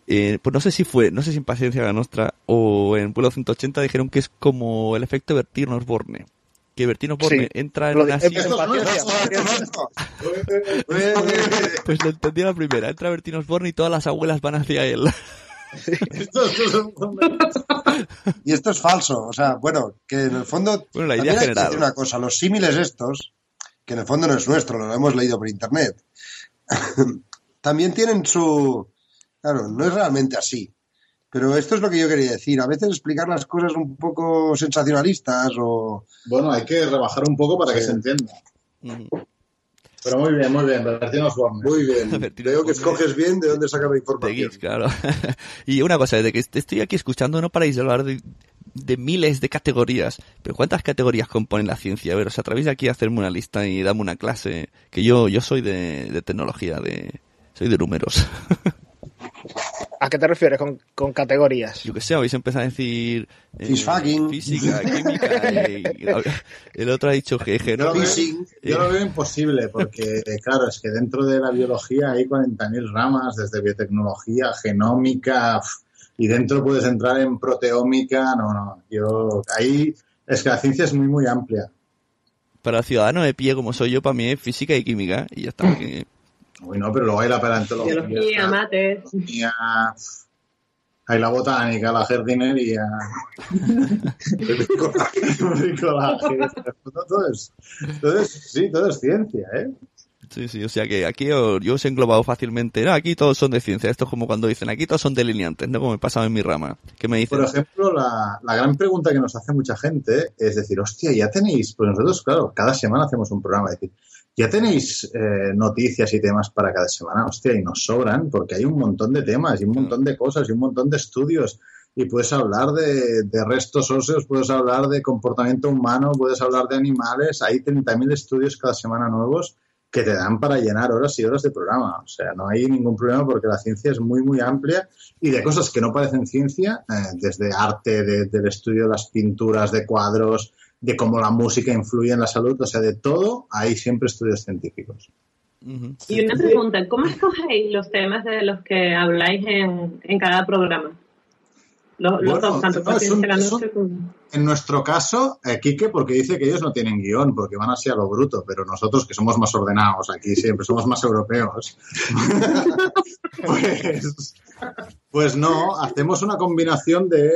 Eh, pues no sé si fue, no sé si en Paciencia la Nostra o en Pueblo 180 dijeron que es como el efecto Bertino Osborne. Que Bertino Osborne Sí. entra en Lo una silla-. Pues lo entendí a la primera. Entra Bertino Osborne y todas las abuelas van hacia él. Y esto es falso, o sea, bueno, que en el fondo... Bueno, la idea también hay que general. decir una cosa, los símiles estos, que en el fondo no es nuestro, lo hemos leído por internet, también tienen su... Claro, no es realmente así. Pero esto es lo que yo quería decir. A veces explicar las cosas un poco sensacionalistas o... Bueno, hay que rebajar un poco para que se entienda. Pero muy bien, muy bien. Bertino Osborne. Muy bien. Bertino Veo que escoges bien de dónde saca la De información. Geeks, claro. y una cosa, desde que est- estoy aquí escuchando no paráis de hablar de, de miles de categorías. Pero ¿cuántas categorías componen la ciencia? A ver, os atrevéis aquí a hacerme una lista y darme una clase. Que yo, yo soy de, de tecnología, de soy de números. ¿A qué te refieres con, con categorías? yo que sé, habéis empezado a decir... eh. Física, química... y- y- el otro ha dicho que Yo lo, veo, Phishing. yo lo veo imposible porque, claro, es que dentro de la biología hay 40.000 ramas, desde biotecnología, genómica, y dentro puedes entrar en proteómica. No, no, yo ahí es que la ciencia es muy, muy amplia. Para el ciudadano de pie como soy yo, para mí es física y química. Y ya está. Uy, no, pero luego hay la paleontología, Biología, mates. hay la botánica, la jardinería, el bricolaje, todo, todo es, todo es- sí, todo es ciencia, ¿eh? Sí, sí, o sea que aquí yo, yo os he englobado fácilmente. No, aquí todos son de ciencia. Esto es como cuando dicen, aquí todos son delineantes, ¿no? Como me pasaba en mi rama. Que me dicen, Por ejemplo, la, la gran pregunta que nos hace mucha gente es decir, hostia, ya tenéis, pues nosotros, claro, cada semana hacemos un programa, es decir, ya tenéis eh, noticias y temas para cada semana, hostia, y nos sobran, porque hay un montón de temas y un montón de cosas y un montón de estudios. Y puedes hablar de, de restos óseos, puedes hablar de comportamiento humano, puedes hablar de animales, hay 30.000 estudios cada semana nuevos que te dan para llenar horas y horas de programa. O sea, no hay ningún problema porque la ciencia es muy, muy amplia y de cosas que no parecen ciencia, eh, desde arte, del estudio de las pinturas, de cuadros, de cómo la música influye en la salud, o sea, de todo, hay siempre estudios científicos. Y una pregunta, ¿cómo escogéis los temas de los que habláis en, en cada programa? en nuestro caso, eh, Quique, porque dice que ellos no tienen guion, porque van así a lo bruto, pero nosotros que somos más ordenados aquí siempre, somos más europeos, pues, pues no, hacemos una combinación de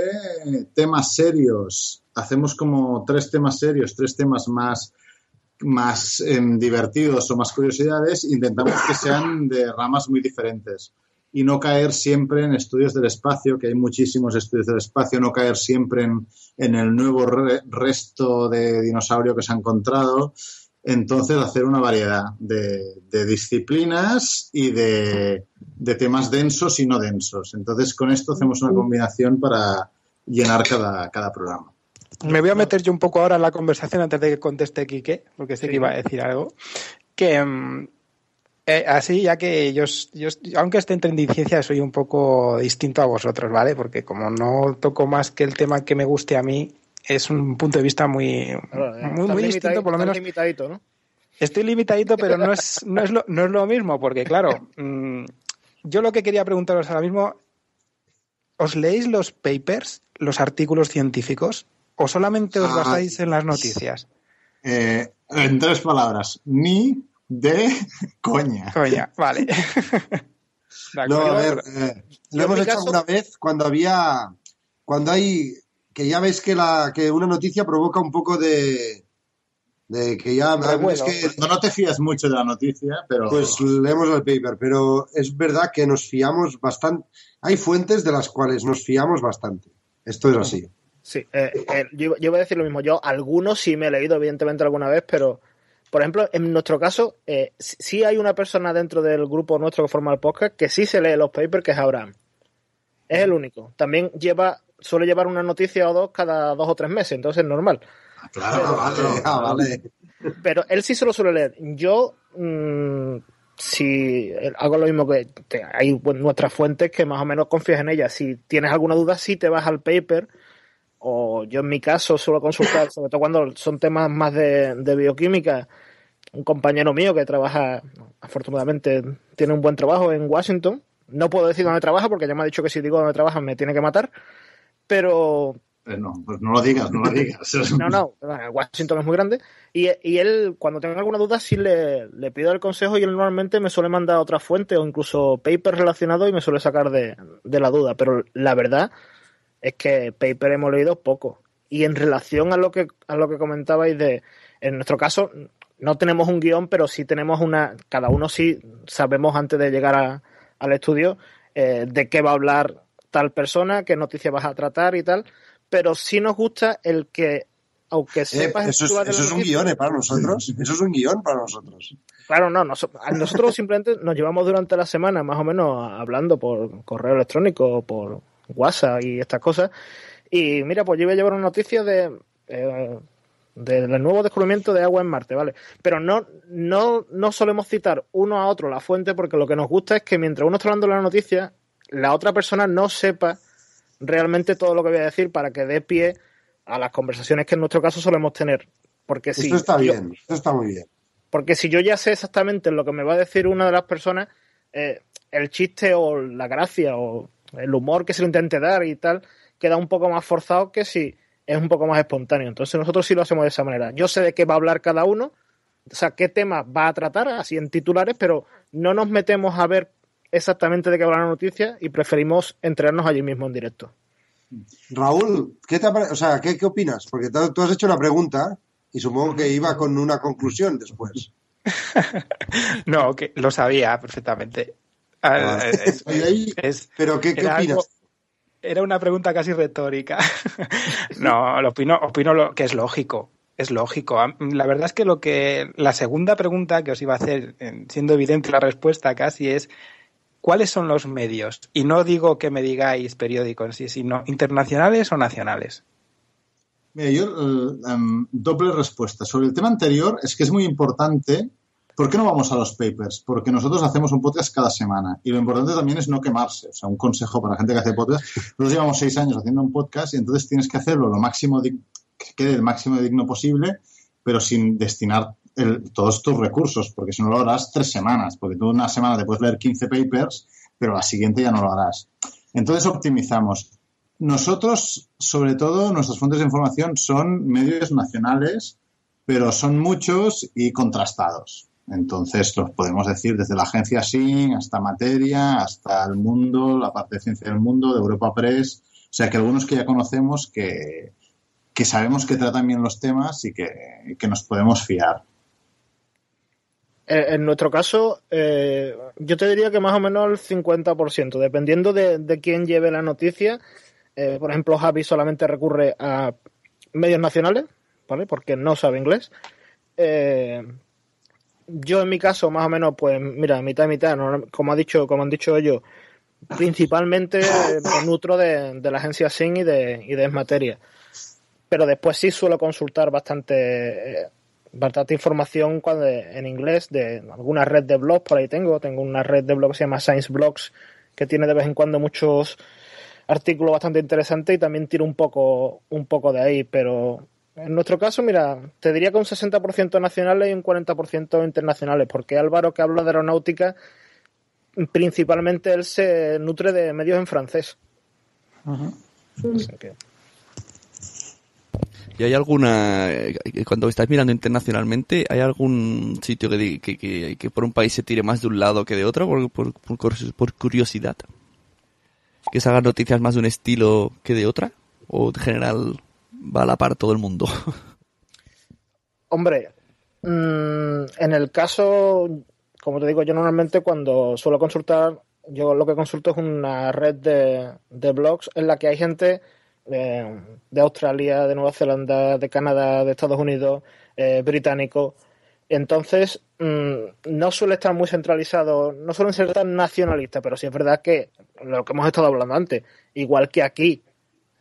temas serios, hacemos como tres temas serios, tres temas más más em, divertidos o más curiosidades, intentamos que sean de ramas muy diferentes y no caer siempre en estudios del espacio, que hay muchísimos estudios del espacio, no caer siempre en, el nuevo resto de dinosaurio que se ha encontrado. Entonces, hacer una variedad de, disciplinas y de, temas densos y no densos. Entonces, con esto hacemos una combinación para llenar cada, cada programa. Me voy a meter yo un poco ahora en la conversación antes de que conteste Quique, porque sé que iba a decir algo. Que mm, eh, así, ya que yo, yo, aunque esté en tendencia, soy un poco distinto a vosotros, ¿vale? Porque como no toco más que el tema que me guste a mí, es un punto de vista muy, muy, distinto, por lo menos. limitadito, ¿no? Estoy limitadito, pero no es, no es, lo, no es lo mismo, porque claro, mm, yo lo que quería preguntaros ahora mismo, ¿os leéis los papers, los artículos científicos, o solamente os ah, basáis en las noticias? Eh, en tres palabras, ni de coña. Coña, vale. no, a ver, eh, lo hemos hecho alguna vez cuando había, cuando hay, que ya ves que la, que una noticia provoca un poco de, de que ya es que no, no te fías mucho de la noticia, pero pues leemos el paper, pero es verdad que nos fiamos bastante. Hay fuentes de las cuales nos fiamos bastante. Esto es así. Sí, eh, eh, yo, yo, voy a decir lo mismo. Yo algunos sí me he leído, evidentemente, alguna vez, pero por ejemplo, en nuestro caso, eh, sí hay una persona dentro del grupo nuestro que forma el podcast que sí se lee los papers, que es Abraham. Es el único. También lleva, suele llevar una noticia o dos cada dos o tres meses, entonces es normal. Claro, pero, vale, ah, vale. Pero él sí se lo suele leer. Yo, mm, si hago lo mismo que, hay nuestras fuentes que más o menos confías en ellas. Si tienes alguna duda, sí te vas al paper o yo en mi caso suelo consultar, sobre todo cuando son temas más de, bioquímica, un compañero mío que trabaja, afortunadamente, tiene un buen trabajo en Washington. No puedo decir dónde trabaja porque ya me ha dicho que si digo dónde trabaja me tiene que matar, pero... Eh, no, pues no lo digas, no lo digas. no, no, Washington es muy grande. Y, él, cuando tenga alguna duda, sí le, le, pido el consejo y él normalmente me suele mandar otra fuente o incluso paper relacionado y me suele sacar de, de la duda. Pero la verdad es que paper hemos leído poco. Y en relación a lo que, a lo que comentabais de, en nuestro caso, no tenemos un guion, pero sí tenemos una, cada uno sí sabemos antes de llegar al estudio eh, de qué va a hablar tal persona, qué noticias vas a tratar y tal, pero sí nos gusta el que, aunque eh, sepas... eso es, eso es un guion ¿eh? para nosotros, eso es un guion para nosotros. Claro, no, nosotros simplemente nos llevamos durante la semana más o menos hablando por correo electrónico o por WhatsApp y estas cosas. Y mira, pues yo iba a llevar una noticia de eh, del nuevo descubrimiento de agua en Marte, ¿vale? Pero no, no, no solemos citar uno a otro la fuente porque lo que nos gusta es que mientras uno está hablando la noticia, la otra persona no sepa realmente todo lo que voy a decir para que dé pie a las conversaciones que en nuestro caso solemos tener. Porque si esto está bien, esto está muy bien. Porque si yo ya sé exactamente lo que me va a decir una de las personas, eh, el chiste o la gracia o el humor que se le intente dar y tal, queda un poco más forzado que si es un poco más espontáneo. Entonces nosotros sí lo hacemos de esa manera. Yo sé de qué va a hablar cada uno, o sea, qué tema va a tratar, así en titulares, pero no nos metemos a ver exactamente de qué habla la noticia y preferimos entrenarnos allí mismo en directo. Raúl, ¿qué, te o sea, ¿qué, ¿qué opinas? Porque tú has hecho una pregunta y supongo que iba con una conclusión después. no, que lo sabía perfectamente. Ah, ah. Es, ¿Pero qué, opinas? era una pregunta casi retórica. no, lo opino, opino lo, que es lógico. Es lógico. La verdad es que lo que la segunda pregunta que os iba a hacer, siendo evidente la respuesta casi, es ¿cuáles son los medios? Y no digo que me digáis periódicos, sino internacionales o nacionales. Mira, yo, eh, em, doble respuesta. Sobre el tema anterior, es que es muy importante ¿Por qué no vamos a los papers? Porque nosotros hacemos un podcast cada semana y lo importante también es no quemarse. O sea, un consejo para la gente que hace podcast. Nosotros llevamos seis años haciendo un podcast y entonces tienes que hacerlo lo máximo, que quede el máximo digno posible, pero sin destinar todos tus recursos, porque si no lo harás tres semanas, porque tú una semana te puedes leer 15 papers, pero la siguiente ya no lo harás. Entonces optimizamos. Nosotros, sobre todo, nuestras fuentes de información son medios nacionales, pero son muchos y contrastados. Entonces, los podemos decir desde la agencia SIN hasta Materia, hasta El Mundo, la parte de Ciencia del Mundo, de Europa Press. O sea, que algunos que ya conocemos que, que sabemos que tratan bien los temas y que, nos podemos fiar. En nuestro caso, eh, yo te diría que más o menos el 50%, dependiendo de, de quién lleve la noticia. Eh, por ejemplo, Javi solamente recurre a medios nacionales, ¿vale? Porque no sabe inglés. Eh, yo en mi caso, más o menos, pues mira, mitad y mitad, como ha dicho, como han dicho ellos, principalmente me nutro de, la agencia SIN y de, y de Esmateria. Pero después sí suelo consultar bastante, eh, bastante información cuando, en inglés de alguna red de blogs, por ahí tengo, tengo una red de blogs que se llama Science Blogs, que tiene de vez en cuando muchos artículos bastante interesantes y también tiro un poco, un poco de ahí, pero en nuestro caso, mira, te diría que un 60% nacionales y un 40% internacionales, porque Álvaro, que habla de aeronáutica, principalmente él se nutre de medios en francés. ¿Y hay alguna, eh, cuando estáis mirando internacionalmente, hay algún sitio que, que, que, por un país se tire más de un lado que de otro, por, por, por curiosidad? ¿Que se hagan noticias más de un estilo que de otra? ¿O en general va a la par todo el mundo. Hombre, mm, en el caso, como te digo, yo normalmente cuando suelo consultar, yo lo que consulto es una red de, blogs en la que hay gente eh, de Australia, de Nueva Zelanda, de Canadá, de Estados Unidos, eh, británico. Entonces, mm, no suele estar muy centralizado, no suelen ser tan nacionalistas, pero sí es verdad que lo que hemos estado hablando antes, igual que aquí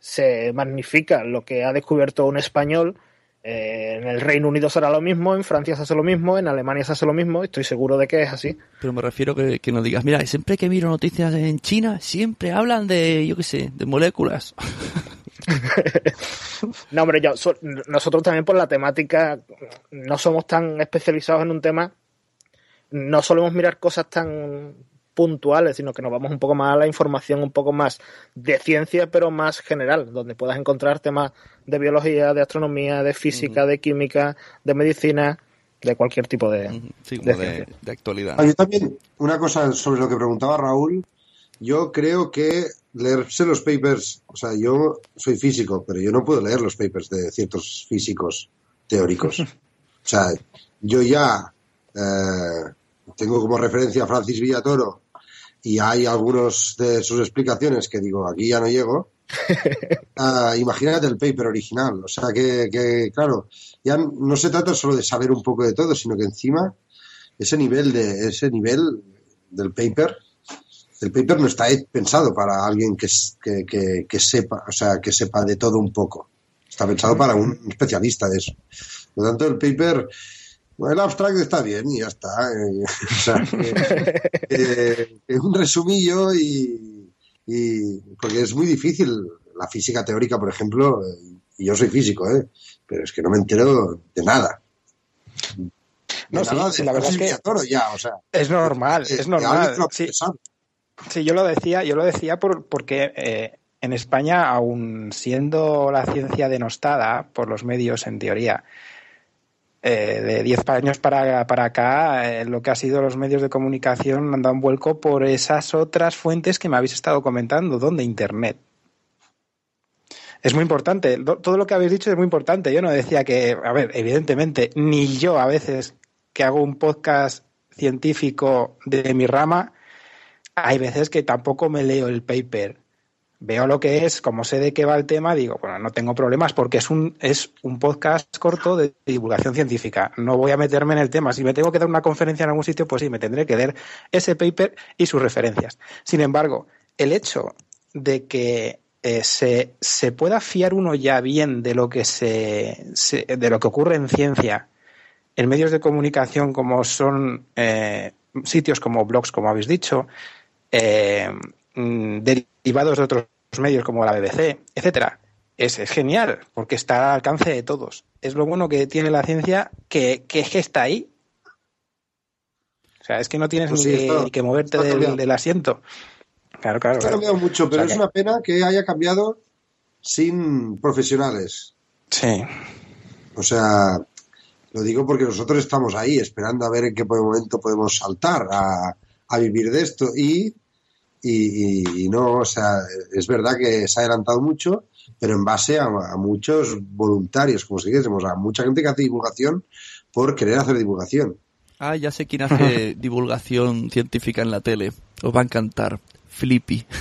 se magnifica lo que ha descubierto un español. Eh, en el Reino Unido será lo mismo, en Francia se hace lo mismo, en Alemania se hace lo mismo, estoy seguro de que es así. Pero me refiero que, que nos digas, mira, siempre que miro noticias en China, siempre hablan de, yo qué sé, de moléculas. no, hombre, yo, nosotros también por la temática no somos tan especializados en un tema, no solemos mirar cosas tan puntuales, sino que nos vamos un poco más a la información un poco más de ciencia, pero más general, donde puedas encontrar temas de biología, de astronomía, de física, de química, de medicina, de cualquier tipo de, de, actualidad. yo también, una cosa sobre lo que preguntaba Raúl, yo creo que leerse los papers, o sea, yo soy físico, pero yo no puedo leer los papers de ciertos físicos teóricos. o sea, yo ya eh, tengo como referencia a Francis Villatoro y hay algunos de sus explicaciones que digo, aquí ya no llego. Ah, imagínate el paper original. O sea que, que, claro, ya no se trata solo de saber un poco de todo, sino que encima ese nivel de ese nivel del paper, el paper no está pensado para alguien que, que, que, sepa, o sea, que sepa de todo un poco. Está pensado para un especialista de eso. Por lo tanto, el paper el abstract está bien y ya está. Eh, o sea, eh, es un resumillo y, y, porque es muy difícil la física teórica, por ejemplo, y yo soy físico, ¿eh? pero es que no me entero de nada. no, sí, la verdad es que ya, o sea, es normal, es normal. Sí. sí, yo lo decía, yo lo decía por, porque eh, en España, aun siendo la ciencia denostada por los medios en teoría, eh, de 10 años para, para acá, eh, lo que ha sido los medios de comunicación han dado un vuelco por esas otras fuentes que me habéis estado comentando, donde Internet. Es muy importante, todo lo que habéis dicho es muy importante. Yo no decía que, a ver, evidentemente, ni yo a veces que hago un podcast científico de mi rama, hay veces que tampoco me leo el paper veo lo que es, como sé de qué va el tema, digo, bueno, no tengo problemas porque es un, es un podcast corto de divulgación científica. No voy a meterme en el tema. Si me tengo que dar una conferencia en algún sitio, pues sí, me tendré que leer ese paper y sus referencias. Sin embargo, el hecho de que eh, se, se, pueda fiar uno ya bien de lo que se, de lo que ocurre en ciencia en medios de comunicación como son eh, sitios como blogs, como habéis dicho, eh, mm, derivados de otros medios como la BBC, etcétera, es, es, genial porque está al alcance de todos. Es lo bueno que tiene la ciencia que, que, que está ahí. O sea, es que no tienes Pues ni, sí, que, está- ni que moverte está del, asiento. Claro, claro. Esto ha claro. cambiado mucho, pero O sea es una pena que haya cambiado sin profesionales. Sí. O sea, lo digo porque nosotros estamos ahí esperando a ver en qué momento podemos saltar a, a vivir de esto y, y, y- y no, o sea, es verdad que se ha adelantado mucho, pero en base a, a muchos voluntarios, como si dijésemos, a mucha gente que hace divulgación por querer hacer divulgación. Ah, ya sé quién hace divulgación científica en la tele. Os va a encantar. Flippy.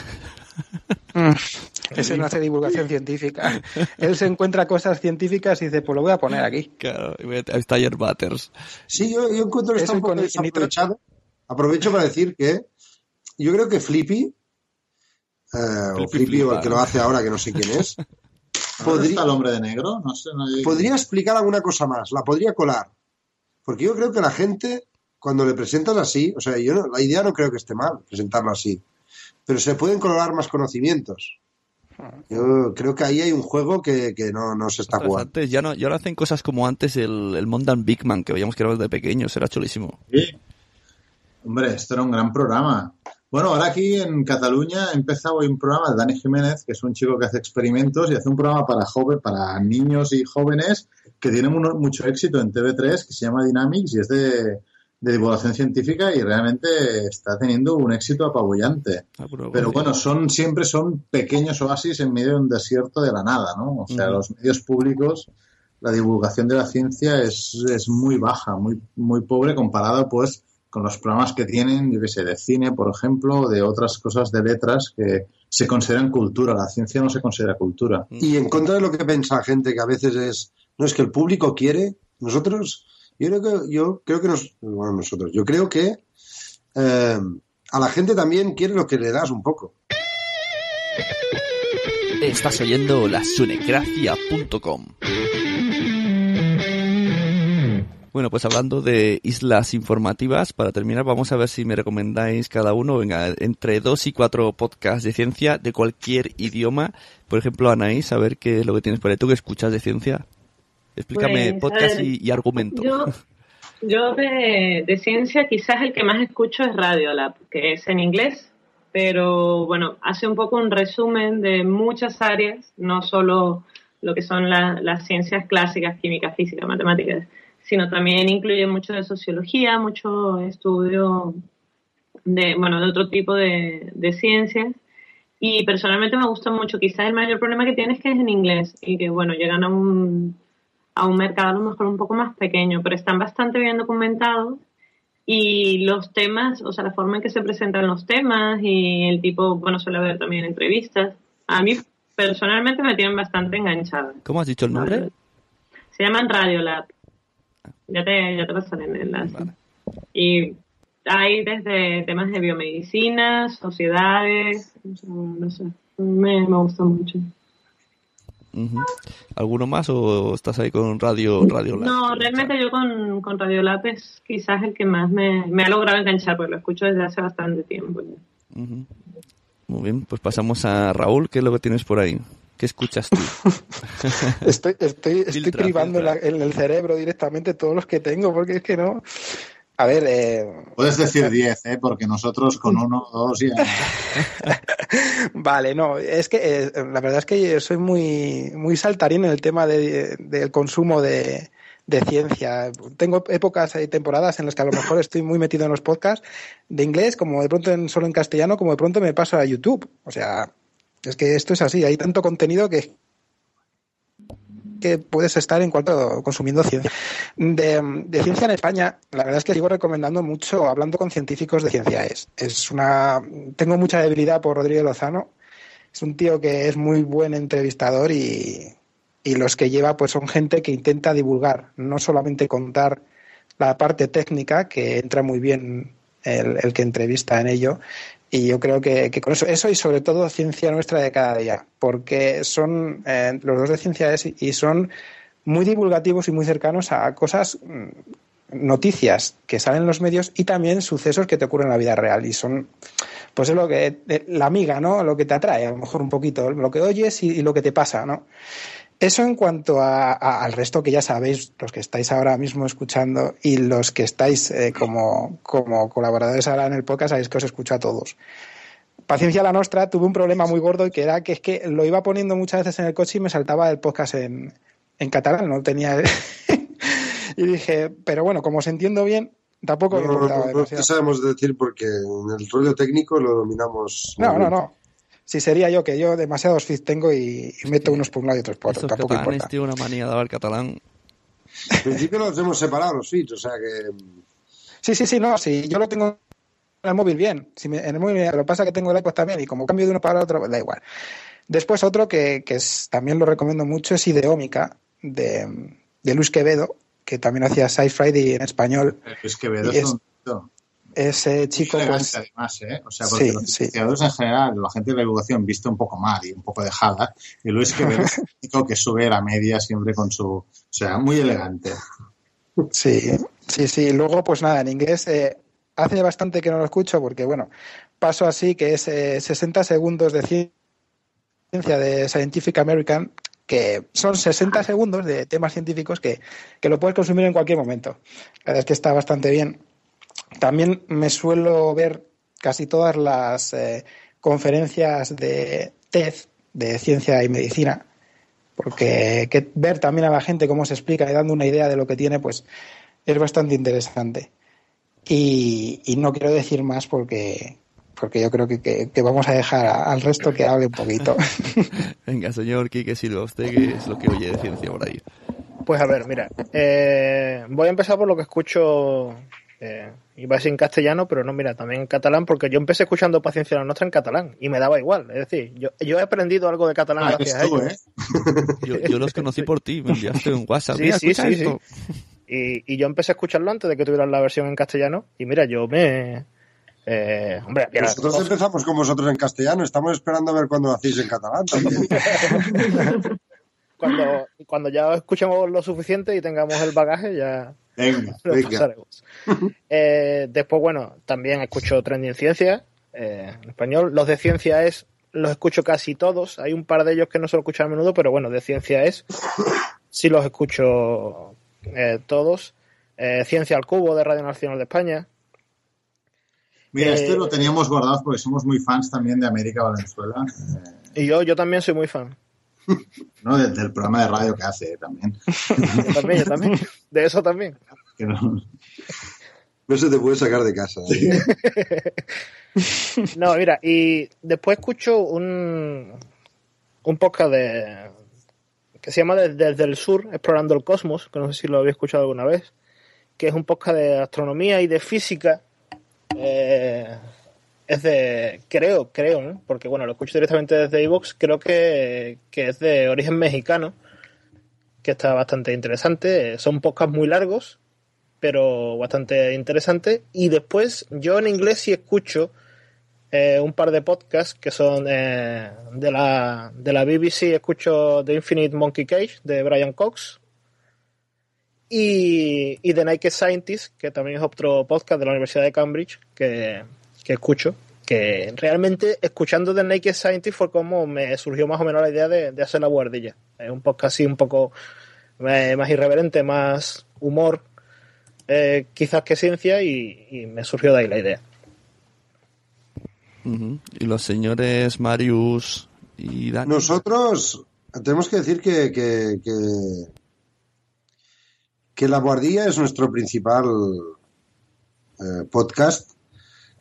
Ese no hace divulgación científica. Él se encuentra cosas científicas y dice, pues lo voy a poner aquí. Claro, está ayer Butters. Sí, yo, yo encuentro que está un poco. Aprovecho para decir que yo creo que Flippy, eh, o Flippy o el que lo hace ahora, que no sé quién es, ¿Dónde podría, está el hombre de negro? No sé. no- podría explicar alguna cosa más, la podría colar. Porque yo creo que la gente, cuando le presentas así, o sea, yo no- la idea no creo que esté mal, presentarlo así, pero se pueden colar más conocimientos. Yo creo que ahí hay un juego que, que no, no se está jugando. antes ya no, ya no hacen cosas como antes el, el Mondan Big Man, que veíamos que era desde pequeños, era chulísimo. Sí. Hombre, esto era un gran programa. Bueno, ahora aquí en Cataluña ha empezado hoy un programa de Dani Jiménez, que es un chico que hace experimentos y hace un programa para joven, para niños y jóvenes que tiene mu- mucho éxito en TV3, que se llama Dynamics y es de, de divulgación científica y realmente está teniendo un éxito apabullante. Ah, pero Pero bueno, son siempre son pequeños oasis en medio de un desierto de la nada, ¿no? O sea, los medios públicos, la divulgación de la ciencia es, es muy baja, muy, muy pobre comparado, pues, con los programas que tienen, yo qué sé, de cine, por ejemplo, de otras cosas de letras que se consideran cultura. La ciencia no se considera cultura. Y en contra de lo que piensa gente, que a veces es, no es que el público quiere, nosotros, yo creo que, yo creo que nos, bueno, nosotros, yo creo que eh, a la gente también quiere lo que le das un poco. Estás oyendo la sunecracia.com. Bueno, pues hablando de islas informativas, para terminar vamos a ver si me recomendáis cada uno, venga, entre dos y cuatro podcasts de ciencia de cualquier idioma. Por ejemplo, Anaís, a ver qué es lo que tienes por ahí. ¿Tú que escuchas de ciencia? Explícame Pues, podcast ver, y, y argumento. Yo, yo de, de ciencia quizás el que más escucho es Radiolab, que es en inglés, pero bueno, hace un poco un resumen de muchas áreas, no solo lo que son la- las ciencias clásicas, química, física, matemáticas, sino también incluye mucho de sociología, mucho estudio de, bueno, de otro tipo de, de ciencias. Y personalmente me gusta mucho. Quizás el mayor problema que tiene es que es en inglés y que, bueno, llegan a un, a un mercado a lo mejor un poco más pequeño, pero están bastante bien documentados y los temas, o sea, la forma en que se presentan los temas y el tipo, bueno, suele haber también entrevistas. A mí personalmente me tienen bastante enganchada. ¿Cómo has dicho el nombre? Se llaman Radiolab. Ya te, ya te pasaré el enlace. Vale. Y hay desde temas de biomedicina, sociedades, no sé, me, me gusta mucho. ¿Alguno más o estás ahí con Radio Radio Lab? No, realmente yo con, con Radiolab es quizás el que más me, me ha logrado enganchar, porque lo escucho desde hace bastante tiempo. ya. Ujú. Muy bien, pues pasamos a Raúl. ¿Qué es lo que tienes por ahí? ¿Qué escuchas tú? Estoy, estoy, estoy Filtra, privando filtra. la- en el cerebro directamente todos los que tengo, porque es que no. A ver, eh, Puedes decir 10, ¿eh? Porque nosotros con uno o dos ya... Vale, no, es que eh, la verdad es que soy muy, muy saltarín en el tema de- del consumo de, de ciencia. Tengo épocas y temporadas en las que a lo mejor estoy muy metido en los podcasts de inglés, como de pronto en, solo en castellano, como de pronto me paso a YouTube. O sea, es que esto es así, hay tanto contenido que que puedes estar en cuanto consumiendo ciencia. De, ciencia en España, la verdad es que sigo recomendando mucho hablando con científicos de ciencia. Es, es una, tengo mucha debilidad por Rodrigo Lozano. Es un tío que es muy buen entrevistador y, y los que lleva pues son gente que intenta divulgar, no solamente contar la parte técnica, que entra muy bien el, el que entrevista en ello, y yo creo que, con eso, eso y sobre todo ciencia nuestra de cada día, porque son eh, los dos de ciencia y son muy divulgativos y muy cercanos a cosas mm, noticias que salen en los medios y también sucesos que te ocurren en la vida real. Y son, pues es lo que, eh, la amiga, ¿no? Lo que te atrae, a lo mejor un poquito, lo que oyes y lo que te pasa, ¿no? Eso en cuanto a, a, al resto que ya sabéis, los que estáis ahora mismo escuchando y los que estáis eh, como, como colaboradores ahora en el podcast, sabéis que os escucho a todos. Paciencia la Nostra tuve un problema muy gordo que era que es que lo iba poniendo muchas veces en el coche y me saltaba el podcast en, en catalán, no tenía... y dije, pero bueno, como os entiendo bien, tampoco me No, no, no, no demasiado. te sabemos decir porque en el rollo técnico lo dominamos. No, no, no. Si sería yo, que yo demasiados feeds tengo y, y meto unos por un lado y otros por otro. Tampoco importa. tienen una manía de hablar catalán. En principio los hemos separado los feeds, o sea que. Sí, sí, sí, no, sí, yo lo tengo en el móvil bien. Si me- en el móvil, lo que pasa es que tengo el iPod también y como cambio de uno para el otro, da igual. Después otro que, que es, también lo recomiendo mucho es Ideómica, de, de Luis Quevedo, que también hacía Sci Friday en español. Es que Quevedo es es- un Ese chico, elegante, pues, además, ¿eh? O sea, porque Sí, los sí. investigadores en general, la gente de la educación viste un poco mal y un poco dejada, y Luis Quevedo es un chico que sube la media siempre con su... O sea, muy elegante. Sí, sí, sí. Luego, pues nada, en inglés eh, hace bastante que no lo escucho porque, bueno, paso así que es eh, 60 segundos de ciencia de Scientific American, que son 60 segundos de temas científicos que, que lo puedes consumir en cualquier momento. La verdad es que está bastante bien. También me suelo ver casi todas las eh, conferencias de TED, de ciencia y medicina, porque que ver también a la gente cómo se explica y dando una idea de lo que tiene, pues es bastante interesante. Y, y no quiero decir más porque, porque yo creo que, que- que vamos a dejar a- al resto que hable un poquito. Venga, señor Quique Silva, usted que es lo que oye de ciencia por ahí. Pues a ver, mira, eh, voy a empezar por lo que escucho, eh, iba a decir en castellano, pero no, mira, también en catalán, porque yo empecé escuchando Paciencia la Nuestra en catalán y me daba igual. Es decir, yo, yo he aprendido algo de catalán Ah, gracias tú, a ellos. ¿eh? Yo, yo los conocí por ti, me enviaste un WhatsApp. Sí, Mira, sí, sí, esto. Y, y yo empecé a escucharlo antes de que tuvieran la versión en castellano. Y mira, yo me. Eh, hombre, Nosotros cosas- empezamos con vosotros en castellano, estamos esperando a ver cuándo lo hacéis en catalán también. cuando, cuando ya escuchemos lo suficiente y tengamos el bagaje, ya Venga. Venga. Eh, después, bueno, también escucho Trending Ciencia eh, en español. Los de ciencia es, los escucho casi todos. Hay un par de ellos que no se lo escucho a menudo, pero bueno, de ciencia es, sí los escucho eh, todos. Ciencia al Cubo de Radio Nacional de España. Mira, este lo teníamos guardado porque somos muy fans también de América Valenzuela. Y yo, yo también soy muy fan. ¿No? Del, programa de radio que hace eh, también. Yo también, yo también. De eso también. Que no- No se te puede sacar de casa. ¿eh? No, mira, y después escucho un, un podcast de, que se llama Desde, el Sur, Explorando el Cosmos, que no sé si lo habéis escuchado alguna vez, que es un podcast de astronomía y de física. Eh, es de, creo, creo, porque bueno, lo escucho directamente desde iVoox, creo que, que es de origen mexicano, que está bastante interesante. Son podcasts muy largos, pero bastante interesante. Y después yo en inglés sí escucho eh, un par de podcasts que son eh, de, la, de la BBC, escucho The Infinite Monkey Cage de Brian Cox y, y The Naked Scientist, que también es otro podcast de la Universidad de Cambridge que, que escucho. Que realmente escuchando The Naked Scientist fue como me surgió más o menos la idea de, de hacer la guardilla. Es un podcast así un poco eh, más irreverente, más humor, eh, quizás que ciencia, y, y me surgió de ahí la idea. Y los señores Marius y Dani. Nosotros tenemos que decir que, que, que, que La Guardilla es nuestro principal eh, podcast,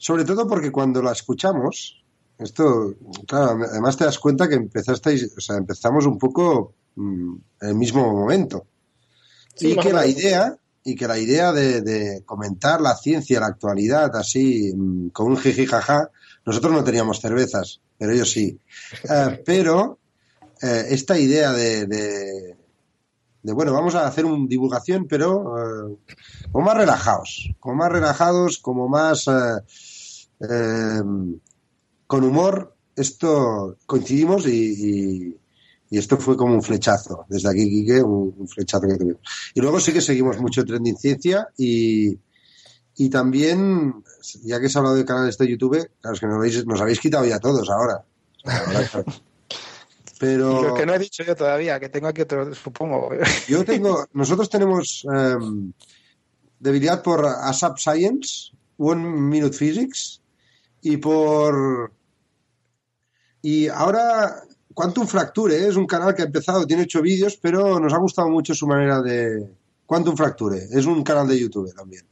sobre todo porque cuando la escuchamos, esto, claro, además te das cuenta que empezasteis, o sea, empezamos un poco mm, en el mismo momento. Sí, y que la idea, y que la idea de, de comentar la ciencia, la actualidad, así, mm, con un jiji jaja, nosotros no teníamos cervezas, pero ellos sí. Eh, pero eh, esta idea de, de, de, bueno, vamos a hacer una divulgación, pero eh, como más relajados, como más relajados, como más eh, eh, con humor, esto coincidimos y, y- Y esto fue como un flechazo. Desde aquí, Quique, un, un flechazo que tuvimos. Y luego sí que seguimos mucho Trending Ciencia y, y también, ya que se ha hablado de canales de YouTube, claro, es que nos habéis, nos habéis quitado ya todos ahora. Pero Lo que no he dicho yo todavía, que tengo aquí otro, supongo. yo tengo, nosotros tenemos em, debilidad por ASAP Science, One Minute Physics y por y ahora Quantum Fracture ¿eh? es un canal que ha empezado, tiene ocho vídeos, pero nos ha gustado mucho su manera de Quantum Fracture es un canal de YouTube también.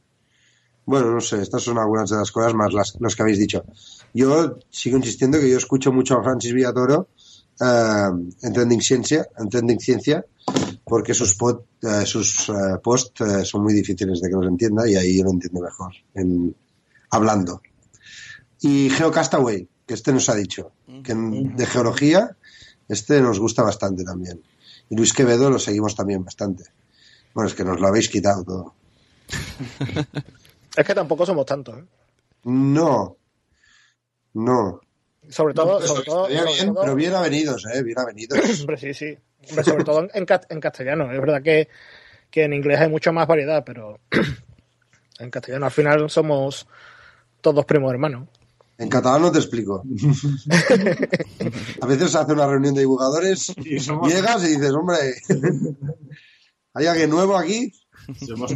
Bueno, no sé, estas son algunas de las cosas más las, las que habéis dicho. Yo sigo insistiendo que yo escucho mucho a Francis Villatoro eh, en Trending Ciencia, en Trending Ciencia, porque sus, pod, eh, sus eh, posts eh, son muy difíciles de que los entienda y ahí yo lo entiendo mejor, en, hablando. Y Geocastaway, que este nos ha dicho, que de geología, este nos gusta bastante también. Y Luis Quevedo lo seguimos también bastante. Bueno, es que nos lo habéis quitado todo. Es que tampoco somos tantos. ¿eh? No, no. Sobre todo, pero sobre todo, sobre pero bien avenidos, ¿eh? Bien avenidos. Hombre, sí, sí. Hombre, sobre todo en, en castellano. Es verdad que, que en inglés hay mucha más variedad, pero en castellano al final somos todos primos hermanos. En catalán no te explico. A veces se hace una reunión de divulgadores, Y somos- llegas y dices, hombre, ¿hay alguien nuevo aquí? Somos.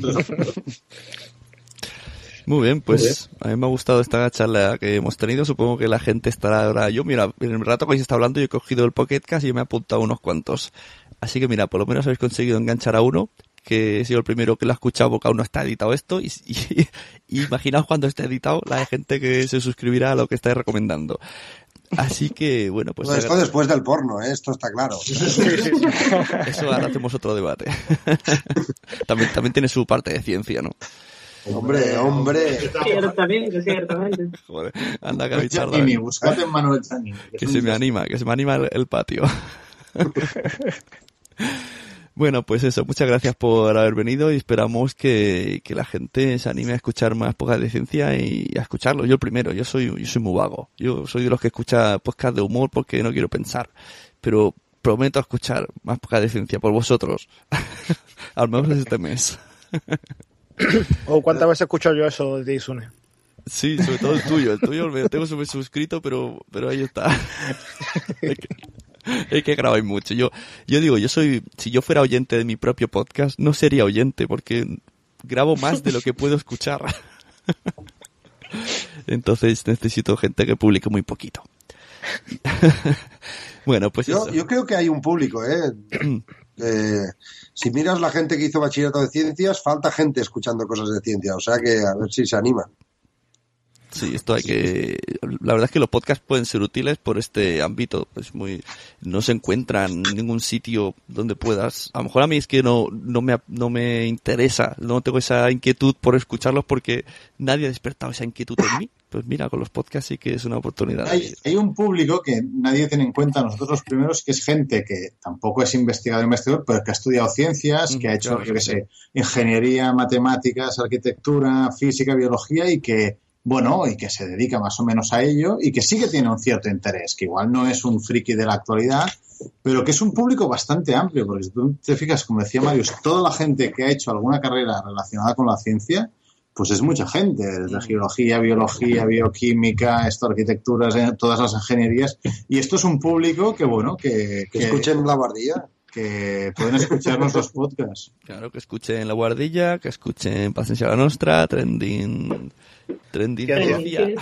Muy bien, pues a mí me ha gustado esta charla que hemos tenido. Supongo que la gente estará ahora. Yo, mira, en el rato que se está hablando, yo he cogido el Pocket Cast y me he apuntado unos cuantos. Así que, mira, por lo menos habéis conseguido enganchar a uno, que he sido el primero que lo ha escuchado porque aún no está editado esto. Y, y- y imaginaos cuando esté editado la gente que se suscribirá a lo que estáis recomendando. Así que, bueno, pues. Bueno, esto después del porno, ¿eh? esto está claro. Eso ahora hacemos otro debate. también, también tiene su parte de ciencia, ¿no? Hombre, hombre. Ciertamente, ciertamente. Joder, anda Giannini, ¿eh? buscate en Manuel que se me anima, que se me anima el, el patio. Bueno, pues eso, muchas gracias por haber venido y esperamos que, que la gente se anime a escuchar más podcast de ciencia y a escucharlo. Yo el primero, yo soy, yo soy muy vago. Yo soy de los que escucha podcast de humor porque no quiero pensar. Pero prometo escuchar más podcast de ciencia por vosotros. Al menos este mes. ¿O cuántas veces escucho yo eso de Isune? Sí, sobre todo el tuyo. El tuyo me lo tengo suscrito, pero, pero ahí está. es, que, grabáis mucho. Yo, yo digo, yo soy, si yo fuera oyente de mi propio podcast, no sería oyente porque grabo más de lo que puedo escuchar. Entonces necesito gente que publique muy poquito. bueno, pues Yo, eso. yo creo que hay un público, ¿eh? Eh, si miras la gente que hizo bachillerato de ciencias, falta gente escuchando cosas de ciencia. O sea que a ver si se animan. Sí, esto hay que. La verdad es que los podcasts pueden ser útiles por este ámbito. Pues muy. No se encuentran en ningún sitio donde puedas. A lo mejor a mí es que no, no me, no me interesa, no tengo esa inquietud por escucharlos porque nadie ha despertado esa inquietud en mí. Pues mira, con los podcasts sí que es una oportunidad. Hay, hay un público que nadie tiene en cuenta, nosotros los primeros, que es gente que tampoco es investigador investigador, pero que ha estudiado ciencias, que ha hecho, claro, yo qué sí. sé, ingeniería, matemáticas, arquitectura, física, biología y que, bueno, y que se dedica más o menos a ello y que sí que tiene un cierto interés, que igual no es un friki de la actualidad, pero que es un público bastante amplio, porque si tú te fijas, como decía Marius, toda la gente que ha hecho alguna carrera relacionada con la ciencia, pues es mucha gente, desde geología, biología, bioquímica, esto, arquitecturas, eh, todas las ingenierías. Y esto es un público que, bueno, que, Que escuchen la guardilla. Que pueden escucharnos los podcasts. Claro, que escuchen La Guardilla, que escuchen Paciencia la Nostra, Trending. Trending.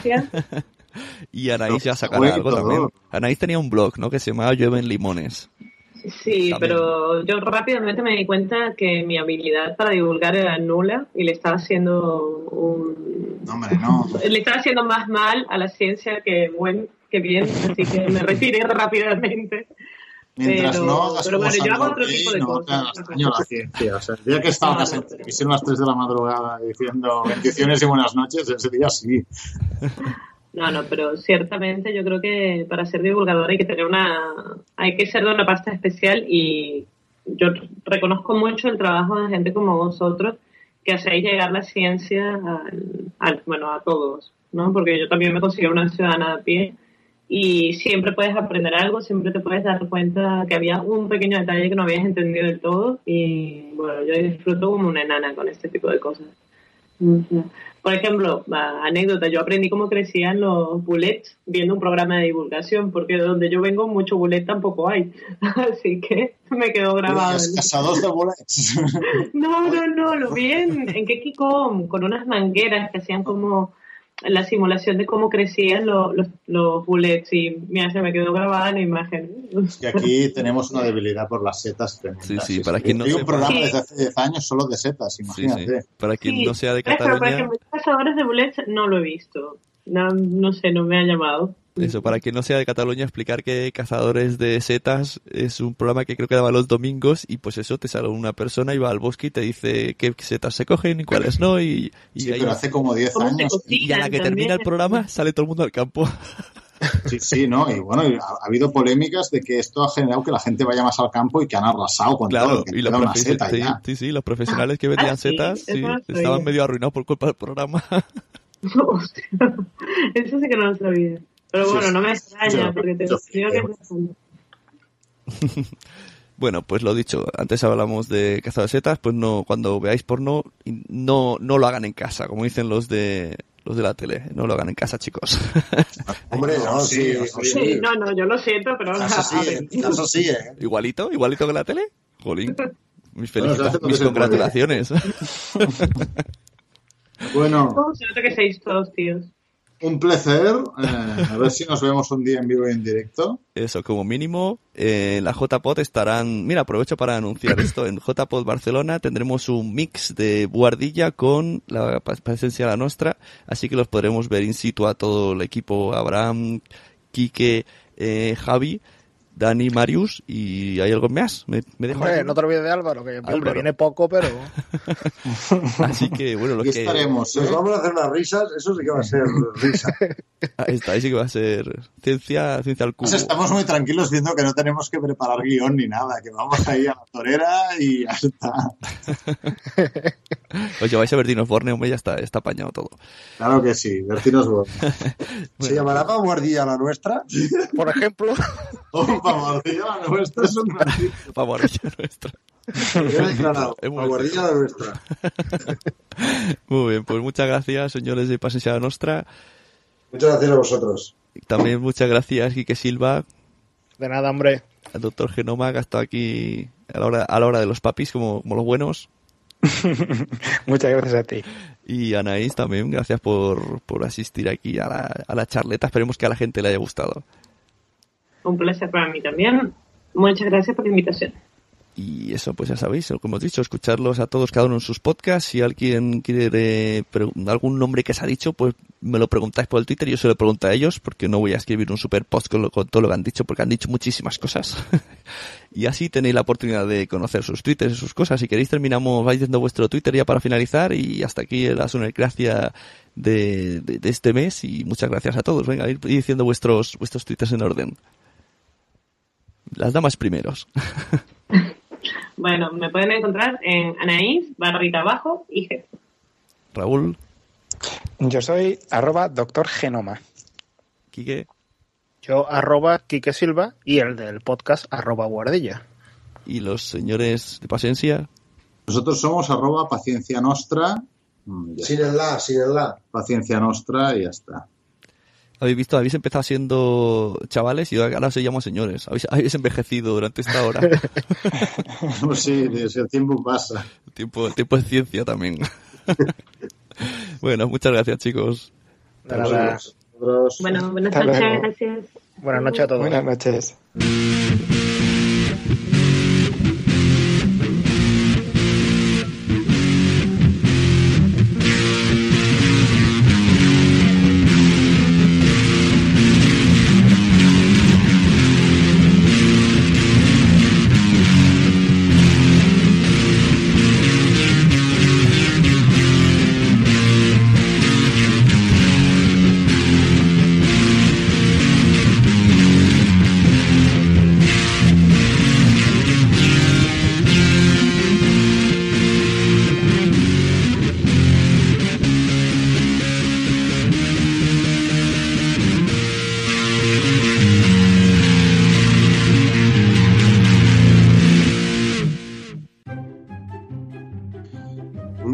Y Anaís ya sacará algo todo. también. Anaís tenía un blog, ¿no? Que se llamaba Llueven Limones. Sí, También. pero yo rápidamente me di cuenta que mi habilidad para divulgar era nula y le estaba haciendo un... No, hombre, no. Le estaba haciendo más mal a la ciencia que buen que bien, así que me retiré rápidamente. Mientras Pero- no pero bueno, yo hago otro tipo de no cosas. a la ciencia. O sea, el día que estabas en televisión a las 3 de la madrugada diciendo bendiciones y buenas noches, ese día sí. No, no, pero ciertamente yo creo que para ser divulgador hay que tener una, hay que ser de una pasta especial y yo reconozco mucho el trabajo de gente como vosotros que hacéis llegar la ciencia al, al- bueno, a todos, ¿no? Porque yo también me considero una ciudadana a pie y siempre puedes aprender algo, siempre te puedes dar cuenta que había un pequeño detalle que no habías entendido del todo y bueno, yo disfruto como una enana con este tipo de cosas. Por ejemplo, anécdota, yo aprendí cómo crecían los bullets viendo un programa de divulgación, porque donde yo vengo mucho bullet tampoco hay, así que me quedó grabado. Los de bullets. no, no, no, lo vi en, en Kekicom, con unas mangueras que hacían como la simulación de cómo crecían los, los, los bullets y mira, se me quedó grabada la imagen. Y aquí tenemos una debilidad por las setas tremendas. Sí, sí, para quien no Hay un sepa- programa Sí. desde hace 10 años solo de setas, Sí, imagínate. sí. Para quien Sí, no sea de Pero, por Cataluña, ejemplo, cazadores de bullets no lo he visto. No, no sé, no me ha llamado. Eso, para quien no sea de Cataluña, explicar que Cazadores de Setas es un programa que creo que daba los domingos y pues eso, te sale una persona y va al bosque y te dice qué setas se cogen y cuáles no y, y Sí, ahí- pero hace como 10 ¿Cómo se años. y a la que termina el programa sale todo el mundo al campo. Sí, sí, ¿no? Y bueno, ha, ha habido polémicas de que esto ha generado que la gente vaya más al campo y que han arrasado con Claro, todo. que y los, una seta sí, ya. sí, sí, los profesionales que vendían Ah, sí, setas sí, estaban medio arruinados por culpa del programa. Hostia, Eso sí que no lo sabía. Pero bueno, sí. no me extraña, Yo- porque te yo- digo que Bueno, pues lo dicho, antes hablamos de caza de setas, pues no, cuando veáis porno, no, no lo hagan en casa, como dicen los de los de la tele, no lo hagan en casa, chicos. Hombre, no, sí, sí, sí, Sí, no, no, yo lo siento, pero Caso sí, a ver. eh, sí, eh. igualito, igualito que la tele. Jolín. Mis, lo mis congratulaciones. Bueno, ¿Cómo se nota que seis todos tíos? Un placer. eh, a ver si nos vemos un día en vivo y en directo. Eso, como mínimo, eh, la JPod estarán... Mira, aprovecho para anunciar esto. En JPod Barcelona tendremos un mix de Buardilla con la presencia de la nuestra, así que los podremos ver in situ a todo el equipo, Abraham, Quique, eh, Javi, Dani, Marius, y hay algo más. ¿Me, me dejo Hombre, alguno? no te olvides de Álvaro, que hombre, Álvaro. viene poco, pero Así que, bueno, Aquí que... estaremos. Nos ¿eh? vamos a hacer unas risas, eso sí que va a ser risa. Ahí está, ahí sí que va a ser ciencia, ciencia al cubo. Pues estamos muy tranquilos viendo que no tenemos que preparar guion ni nada, que vamos ahí a la torera y ya está. Os lleváis a Bertinos Borne, hombre, ya está, está apañado todo. Claro que sí, Bertinos bueno. ¿Se llamará Vanguardia la nuestra? por ejemplo, Opa, mordilla la nuestra es un ratito. Favorilla nuestra. Queda declarado. Es muy Vanguardia la nuestra. Muy bien, pues muchas gracias, señores de Pasencia Nostra. Muchas gracias a vosotros. También muchas gracias, Quique Silva, de nada, hombre. al doctor Genoma, que ha estado aquí a la hora, a la hora de los papis, como, como los buenos. Muchas gracias a ti. Y Anaís también, gracias por, por asistir aquí a la, a la charleta. Esperemos que a la gente le haya gustado. Un placer para mí también. Muchas gracias por la invitación. Y eso, pues ya sabéis, como hemos dicho, escucharlos a todos, cada uno en sus podcasts. Si alguien quiere algún nombre que se ha dicho, pues me lo preguntáis por el Twitter yo se lo pregunto a ellos, porque no voy a escribir un super post con, lo- con todo lo que han dicho, porque han dicho muchísimas cosas. y así tenéis la oportunidad de conocer sus twitters y sus cosas. Si queréis, terminamos, vais diciendo vuestro Twitter ya para finalizar. Y hasta aquí la sonocracia de, de, de este mes. Y muchas gracias a todos. Venga, ir diciendo vuestros, vuestros twitters en orden. Las damas primeros. Bueno, me pueden encontrar en Anaís, barrita abajo y G. Raúl, Yo soy arroba doctor Genoma. Quique. Yo arroba Quique Silva y el del podcast arroba guardilla. y los señores de Pasencia. Nosotros somos arroba paciencia nostra. Sin el la, sin el la. Paciencia nostra y ya está. Habéis visto, habéis empezado siendo chavales y ahora os llamo señores. Habéis, habéis envejecido durante esta hora. Pues sí, el tiempo pasa. El tiempo, el tiempo es ciencia también. bueno, muchas gracias chicos. Nosotros- Bueno, buenas Hasta noches, gracias. Buenas noches a todos. Buenas noches.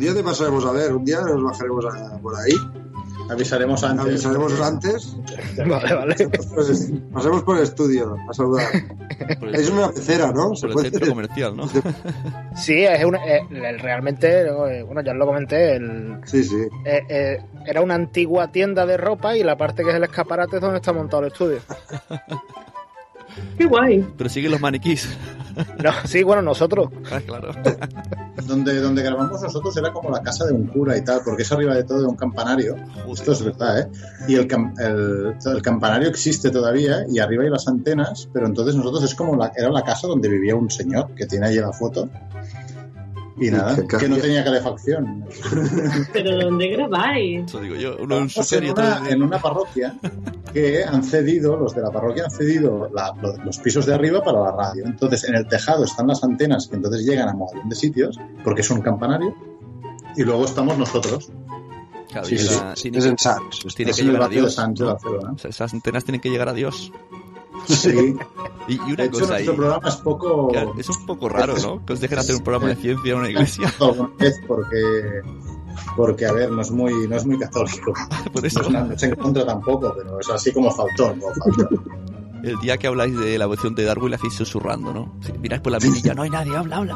Día te pasaremos a ver, un día nos bajaremos a- por ahí. Avisaremos antes. Avisaremos antes. Vale, vale. Pues, pasemos por el estudio a saludar. El, Es una pecera, ¿no? Se por el puede centro comercial, ¿no? Sí, es una, eh, el- realmente, bueno, ya os lo comenté, el, Sí, sí. eh, eh, era una antigua tienda de ropa y la parte que es el escaparate es donde está montado el estudio. Qué guay. Pero siguen los maniquís. No, sí, bueno, nosotros. Ah, claro. Donde, donde grabamos nosotros era como la casa de un cura y tal, porque es arriba de todo de un campanario. Esto es verdad, ¿eh? Y el, cam- el, el campanario existe todavía y arriba hay las antenas, pero entonces nosotros es como la, era la casa donde vivía un señor que tiene ahí la foto. Y nada, que no tenía calefacción. ¿Pero dónde grabáis? Eso digo yo. Uno en su Estamos serie en una, en una parroquia que han cedido, los de la parroquia han cedido la- lo- los pisos de arriba para la radio. Entonces, en el tejado están las antenas que entonces llegan a montón de sitios, porque es un campanario, y luego estamos nosotros. Claro, Sí, sí, la- tiene Es en Sans. tiene Es que llegar a de Dios. ¿no? Barcelona. O sea, esas antenas tienen que llegar a Dios. Sí. Y, y una De hecho, cosa ahí. nuestro programa es poco... Es un poco raro, ¿no? Que os dejen hacer un programa de ciencia en una iglesia. vez porque porque a ver no es muy no es muy católico Por eso. no, es- no es en contra tampoco pero es así como faltón como faltón. El día que habláis de la evolución de Darwin, la hacéis susurrando, ¿no? Si miráis por la mirilla, no hay nadie, habla, habla.